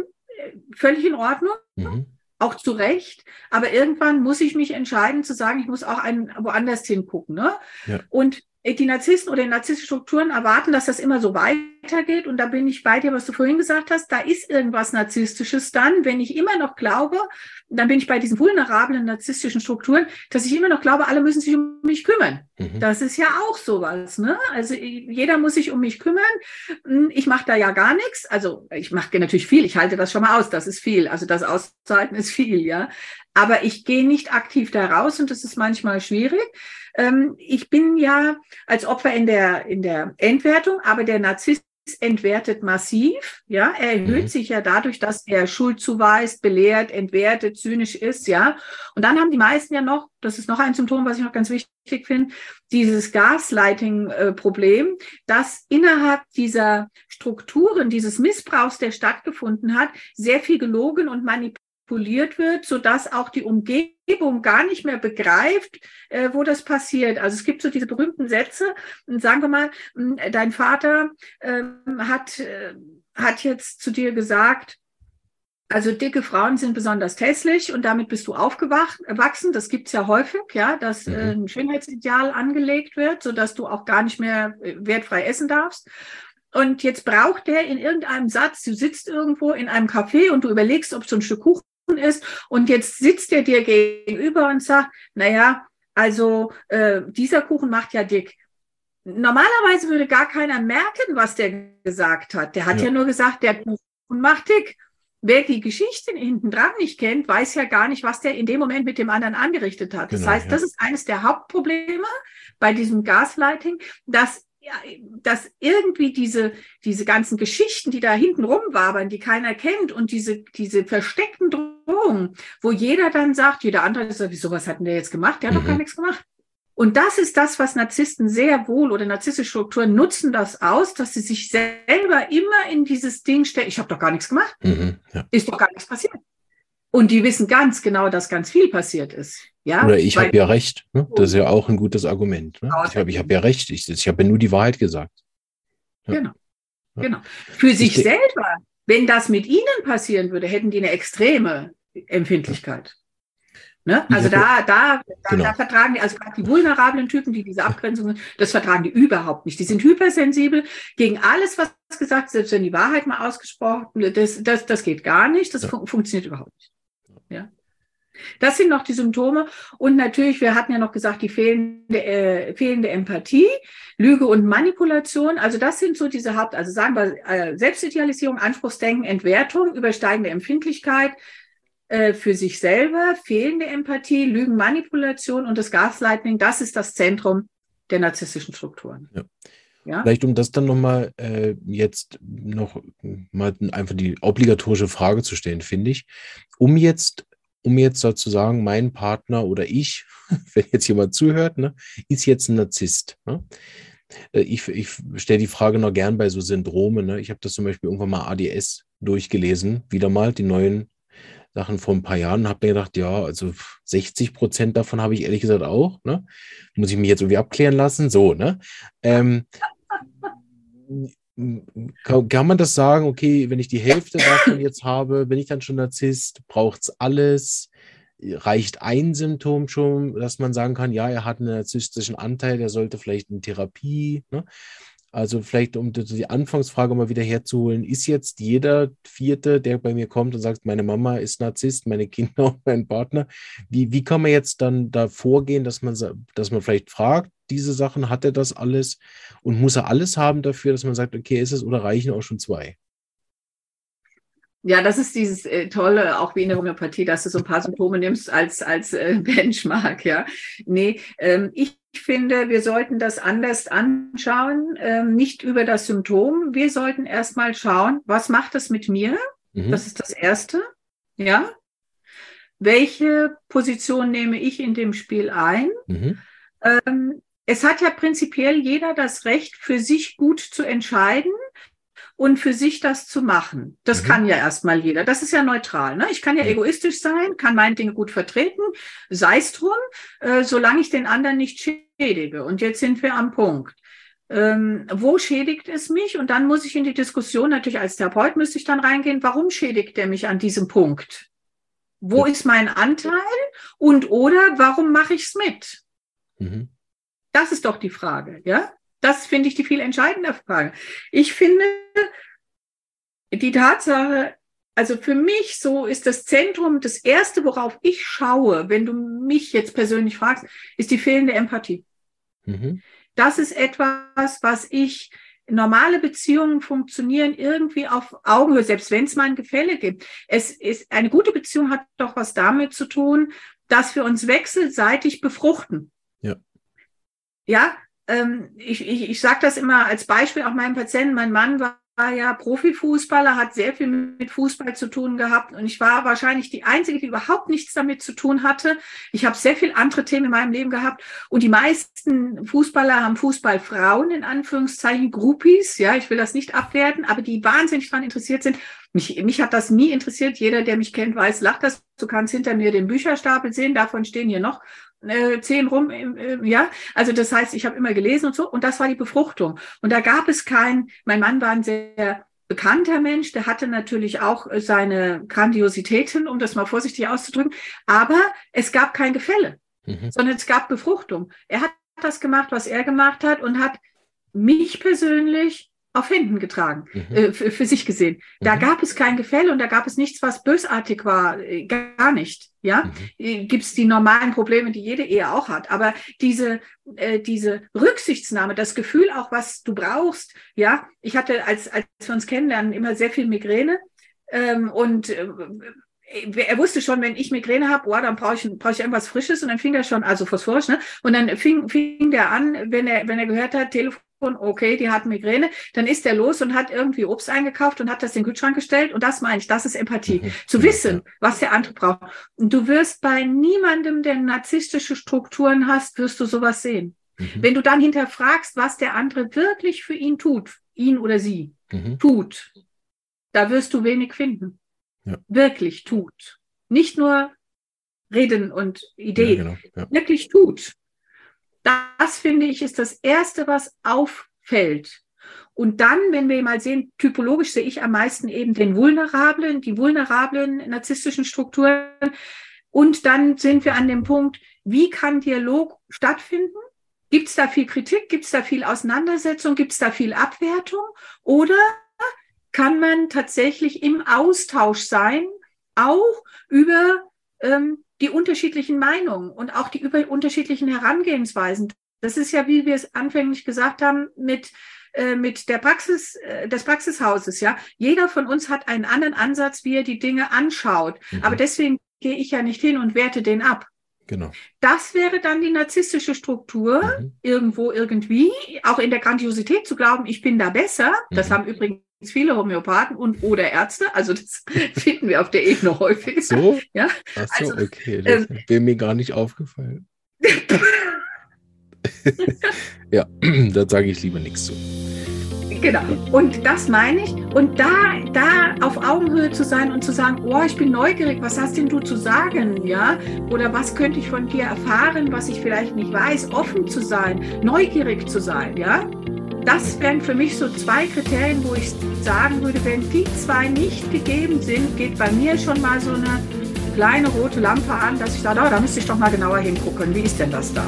völlig in Ordnung. Mhm. Auch zu Recht, aber irgendwann muss ich mich entscheiden zu sagen, ich muss auch einen, woanders hingucken. Ne? Ja. Und die Narzissten oder die narzisstische Strukturen erwarten, dass das immer so weitergeht. Und da bin ich bei dir, was du vorhin gesagt hast. Da ist irgendwas Narzisstisches dann, wenn ich immer noch glaube, dann bin ich bei diesen vulnerablen narzisstischen Strukturen, dass ich immer noch glaube, alle müssen sich um mich kümmern. Mhm. Das ist ja auch sowas. Ne? Also jeder muss sich um mich kümmern. Hm, ich mache da ja gar nichts. Also ich mache natürlich viel. Ich halte das schon mal aus. Das ist viel. Also das auszuhalten ist viel, ja. Aber ich gehe nicht aktiv da raus und das ist manchmal schwierig. Ähm, ich bin ja als Opfer in der, in der Entwertung, aber der Narzisst entwertet massiv, ja, er erhöht mhm. sich ja dadurch, dass er Schuld zuweist, belehrt, entwertet, zynisch ist, ja. Und dann haben die meisten ja noch, das ist noch ein Symptom, was ich noch ganz wichtig finde, dieses Gaslighting-Problem, dass innerhalb dieser Strukturen, dieses Missbrauchs, der stattgefunden hat, sehr viel gelogen und manipuliert manipuliert wird, so dass auch die Umgebung gar nicht mehr begreift, äh, wo das passiert. Also es gibt so diese berühmten Sätze, sagen wir mal, hm, dein Vater äh, hat, äh, hat jetzt zu dir gesagt, also dicke Frauen sind besonders hässlich und damit bist du aufgewachsen. Das gibt's ja häufig, ja, dass mhm. äh, ein Schönheitsideal angelegt wird, so dass du auch gar nicht mehr äh, wertfrei essen darfst. Und jetzt braucht der in irgendeinem Satz, du sitzt irgendwo in einem Café und du überlegst, ob du ein Stück Kuchen ist und jetzt sitzt er dir gegenüber und sagt, naja, also äh, dieser Kuchen macht ja dick. Normalerweise würde gar keiner merken, was der gesagt hat. Der hat ja, ja nur gesagt, der Kuchen macht dick. Wer die Geschichte hinten dran nicht kennt, weiß ja gar nicht, was der in dem Moment mit dem anderen angerichtet hat. Genau, das heißt, ja. das ist eines der Hauptprobleme bei diesem Gaslighting, dass dass irgendwie diese, diese ganzen Geschichten, die da hinten rumwabern, die keiner kennt und diese, diese versteckten Drohungen, wo jeder dann sagt, jeder andere sagt, wieso, was hat denn der jetzt gemacht? Der hat mhm. doch gar nichts gemacht. Und das ist das, was Narzissten sehr wohl oder narzisstische Strukturen nutzen das aus, dass sie sich selber immer in dieses Ding stellen, ich habe doch gar nichts gemacht, mhm, ja. ist doch gar nichts passiert. Und die wissen ganz genau, dass ganz viel passiert ist. Ja, Oder ich habe ja recht. Ne? Das ist ja auch ein gutes Argument. Ne? Ich habe ich hab ja recht. Ich, ich habe ja nur die Wahrheit gesagt. Ja. Genau. genau. Für sich selber, wenn das mit ihnen passieren würde, hätten die eine extreme Empfindlichkeit. Ne? Also da, da, da, genau. da, vertragen die, also gerade die vulnerablen Typen, die diese Abgrenzungen, das vertragen die überhaupt nicht. Die sind hypersensibel gegen alles, was gesagt, selbst wenn die Wahrheit mal ausgesprochen, das, das, das geht gar nicht, das fun funktioniert überhaupt nicht. Das sind noch die Symptome. Und natürlich, wir hatten ja noch gesagt, die fehlende, äh, fehlende Empathie, Lüge und Manipulation. Also das sind so diese Haupt, also sagen wir äh, Selbstidealisierung, Anspruchsdenken, Entwertung, übersteigende Empfindlichkeit äh, für sich selber, fehlende Empathie, Lügen, Manipulation und das Gaslighting. Das ist das Zentrum der narzisstischen Strukturen. Ja. Ja? Vielleicht um das dann nochmal äh, jetzt noch mal einfach die obligatorische Frage zu stellen, finde ich, um jetzt, um jetzt sozusagen mein Partner oder ich, wenn jetzt jemand zuhört, ne, ist jetzt ein Narzisst. Ne? Äh, ich, ich stelle die Frage noch gern bei so Syndromen. Ne? Ich habe das zum Beispiel irgendwann mal ADS durchgelesen, wieder mal die neuen Sachen vor ein paar Jahren habe mir gedacht, ja, also 60 Prozent davon habe ich ehrlich gesagt auch. Ne? Muss ich mich jetzt irgendwie abklären lassen? So, ne? Ähm, kann, kann, man das sagen, okay, wenn ich die Hälfte davon jetzt habe, bin ich dann schon Narzisst? Braucht es alles? Reicht ein Symptom schon, dass man sagen kann, ja, er hat einen narzisstischen Anteil, der sollte vielleicht in Therapie. Ne? Also vielleicht, um die Anfangsfrage mal wieder herzuholen, ist jetzt jeder Vierte, der bei mir kommt und sagt, meine Mama ist Narzisst, meine Kinder und mein Partner, wie, wie kann man jetzt dann da vorgehen, dass man, dass man vielleicht fragt, diese Sachen, hat er das alles und muss er alles haben dafür, dass man sagt, okay, ist es oder reichen auch schon zwei? Ja, das ist dieses äh, Tolle, auch wie in der Homöopathie, dass du so ein paar Symptome nimmst als, als äh, Benchmark, ja. Nee, ähm, ich finde, wir sollten das anders anschauen, ähm, nicht über das Symptom. Wir sollten erstmal schauen, was macht das mit mir? Mhm. Das ist das Erste, ja. Welche Position nehme ich in dem Spiel ein? Mhm. Ähm, es hat ja prinzipiell jeder das Recht, für sich gut zu entscheiden, und für sich das zu machen. Das mhm. kann ja erstmal jeder. Das ist ja neutral. Ne? Ich kann ja, ja egoistisch sein, kann meine Dinge gut vertreten, sei es drum, äh, solange ich den anderen nicht schädige. Und jetzt sind wir am Punkt. Ähm, wo schädigt es mich? Und dann muss ich in die Diskussion, natürlich als Therapeut müsste ich dann reingehen, warum schädigt er mich an diesem Punkt? Wo ja. ist mein Anteil? Und oder warum mache ich es mit? Mhm. Das ist doch die Frage, ja? Das finde ich die viel entscheidende Frage. Ich finde, die Tatsache, also für mich so ist das Zentrum, das Erste, worauf ich schaue, wenn du mich jetzt persönlich fragst, ist die fehlende Empathie. Mhm. Das ist etwas, was ich, normale Beziehungen funktionieren irgendwie auf Augenhöhe, selbst wenn es mal ein Gefälle gibt. Es ist, eine gute Beziehung hat doch was damit zu tun, dass wir uns wechselseitig befruchten. Ja. Ähm, ich, ich, ich sage das immer als Beispiel auch meinem Patienten. Mein Mann war war ja Profifußballer, hat sehr viel mit Fußball zu tun gehabt und ich war wahrscheinlich die Einzige, die überhaupt nichts damit zu tun hatte. Ich habe sehr viel andere Themen in meinem Leben gehabt und die meisten Fußballer haben Fußballfrauen in Anführungszeichen, Groupies, ja, ich will das nicht abwerten, aber die wahnsinnig daran interessiert sind. Mich, mich hat das nie interessiert. Jeder, der mich kennt, weiß, lacht das. Du kannst hinter mir den Bücherstapel sehen, davon stehen hier noch äh, zehn rum, äh, ja. Also das heißt, ich habe immer gelesen und so. Und das war die Befruchtung. Und da gab es kein, mein Mann war ein sehr bekannter Mensch, der hatte natürlich auch seine Grandiositäten, um das mal vorsichtig auszudrücken. Aber es gab kein Gefälle, mhm. sondern es gab Befruchtung. Er hat das gemacht, was er gemacht hat und hat mich persönlich auf Händen getragen, mhm. äh, für, für, sich gesehen. Da mhm. gab es kein Gefälle und da gab es nichts, was bösartig war, äh, gar nicht. Ja, mhm. Äh, gibt es die normalen Probleme, die jede Ehe auch hat. Aber diese, äh, diese Rücksichtsnahme, das Gefühl auch, was du brauchst. Ja, ich hatte, als, als wir uns kennenlernen, immer sehr viel Migräne. Ähm, und äh, er wusste schon, wenn ich Migräne habe, oh, dann brauche ich, brauche ich irgendwas Frisches und dann fing er schon, also phosphorisch, ne? Und dann fing, fing der an, wenn er, wenn er gehört hat, Telefon, okay, die hat Migräne, dann ist er los und hat irgendwie Obst eingekauft und hat das in den Kühlschrank gestellt. Und das meine ich, das ist Empathie. Mhm. Zu wissen, was der andere braucht. Und du wirst bei niemandem, der narzisstische Strukturen hast, wirst du sowas sehen. Mhm. Wenn du dann hinterfragst, was der andere wirklich für ihn tut, ihn oder sie mhm. tut, da wirst du wenig finden ja. wirklich tut. Nicht nur Reden und Ideen, ja, genau. ja. wirklich tut. Das finde ich ist das Erste, was auffällt. Und dann, wenn wir mal sehen, typologisch sehe ich am meisten eben den vulnerablen, die vulnerablen narzisstischen Strukturen. Und dann sind wir an dem Punkt, wie kann Dialog stattfinden? Gibt es da viel Kritik? Gibt es da viel Auseinandersetzung? Gibt es da viel Abwertung? Oder kann man tatsächlich im Austausch sein, auch über ähm, die unterschiedlichen Meinungen und auch die über unterschiedlichen Herangehensweisen. Das ist ja, wie wir es anfänglich gesagt haben, mit äh, mit der Praxis äh, des Praxishauses. Ja, jeder von uns hat einen anderen Ansatz, wie er die Dinge anschaut. Mhm. Aber deswegen gehe ich ja nicht hin und werte den ab. Genau. Das wäre dann die narzisstische Struktur, mhm. irgendwo, irgendwie, auch in der Grandiosität zu glauben, ich bin da besser. Mhm. Das haben übrigens viele Homöopathen und oder Ärzte. Also das finden wir auf der Ebene häufig. So? Ja. Ach so, also, okay. Das ähm, wäre mir gar nicht aufgefallen. ja, da sage ich lieber nichts zu. Genau. Und das meine ich. Und da, da auf Augenhöhe zu sein und zu sagen, oh, ich bin neugierig, was hast denn du zu sagen? Ja? Oder was könnte ich von dir erfahren, was ich vielleicht nicht weiß? Offen zu sein, neugierig zu sein, ja? Das wären für mich so zwei Kriterien, wo ich sagen würde, wenn die zwei nicht gegeben sind, geht bei mir schon mal so eine kleine rote Lampe an, dass ich sage, oh, da müsste ich doch mal genauer hingucken. Wie ist denn das da?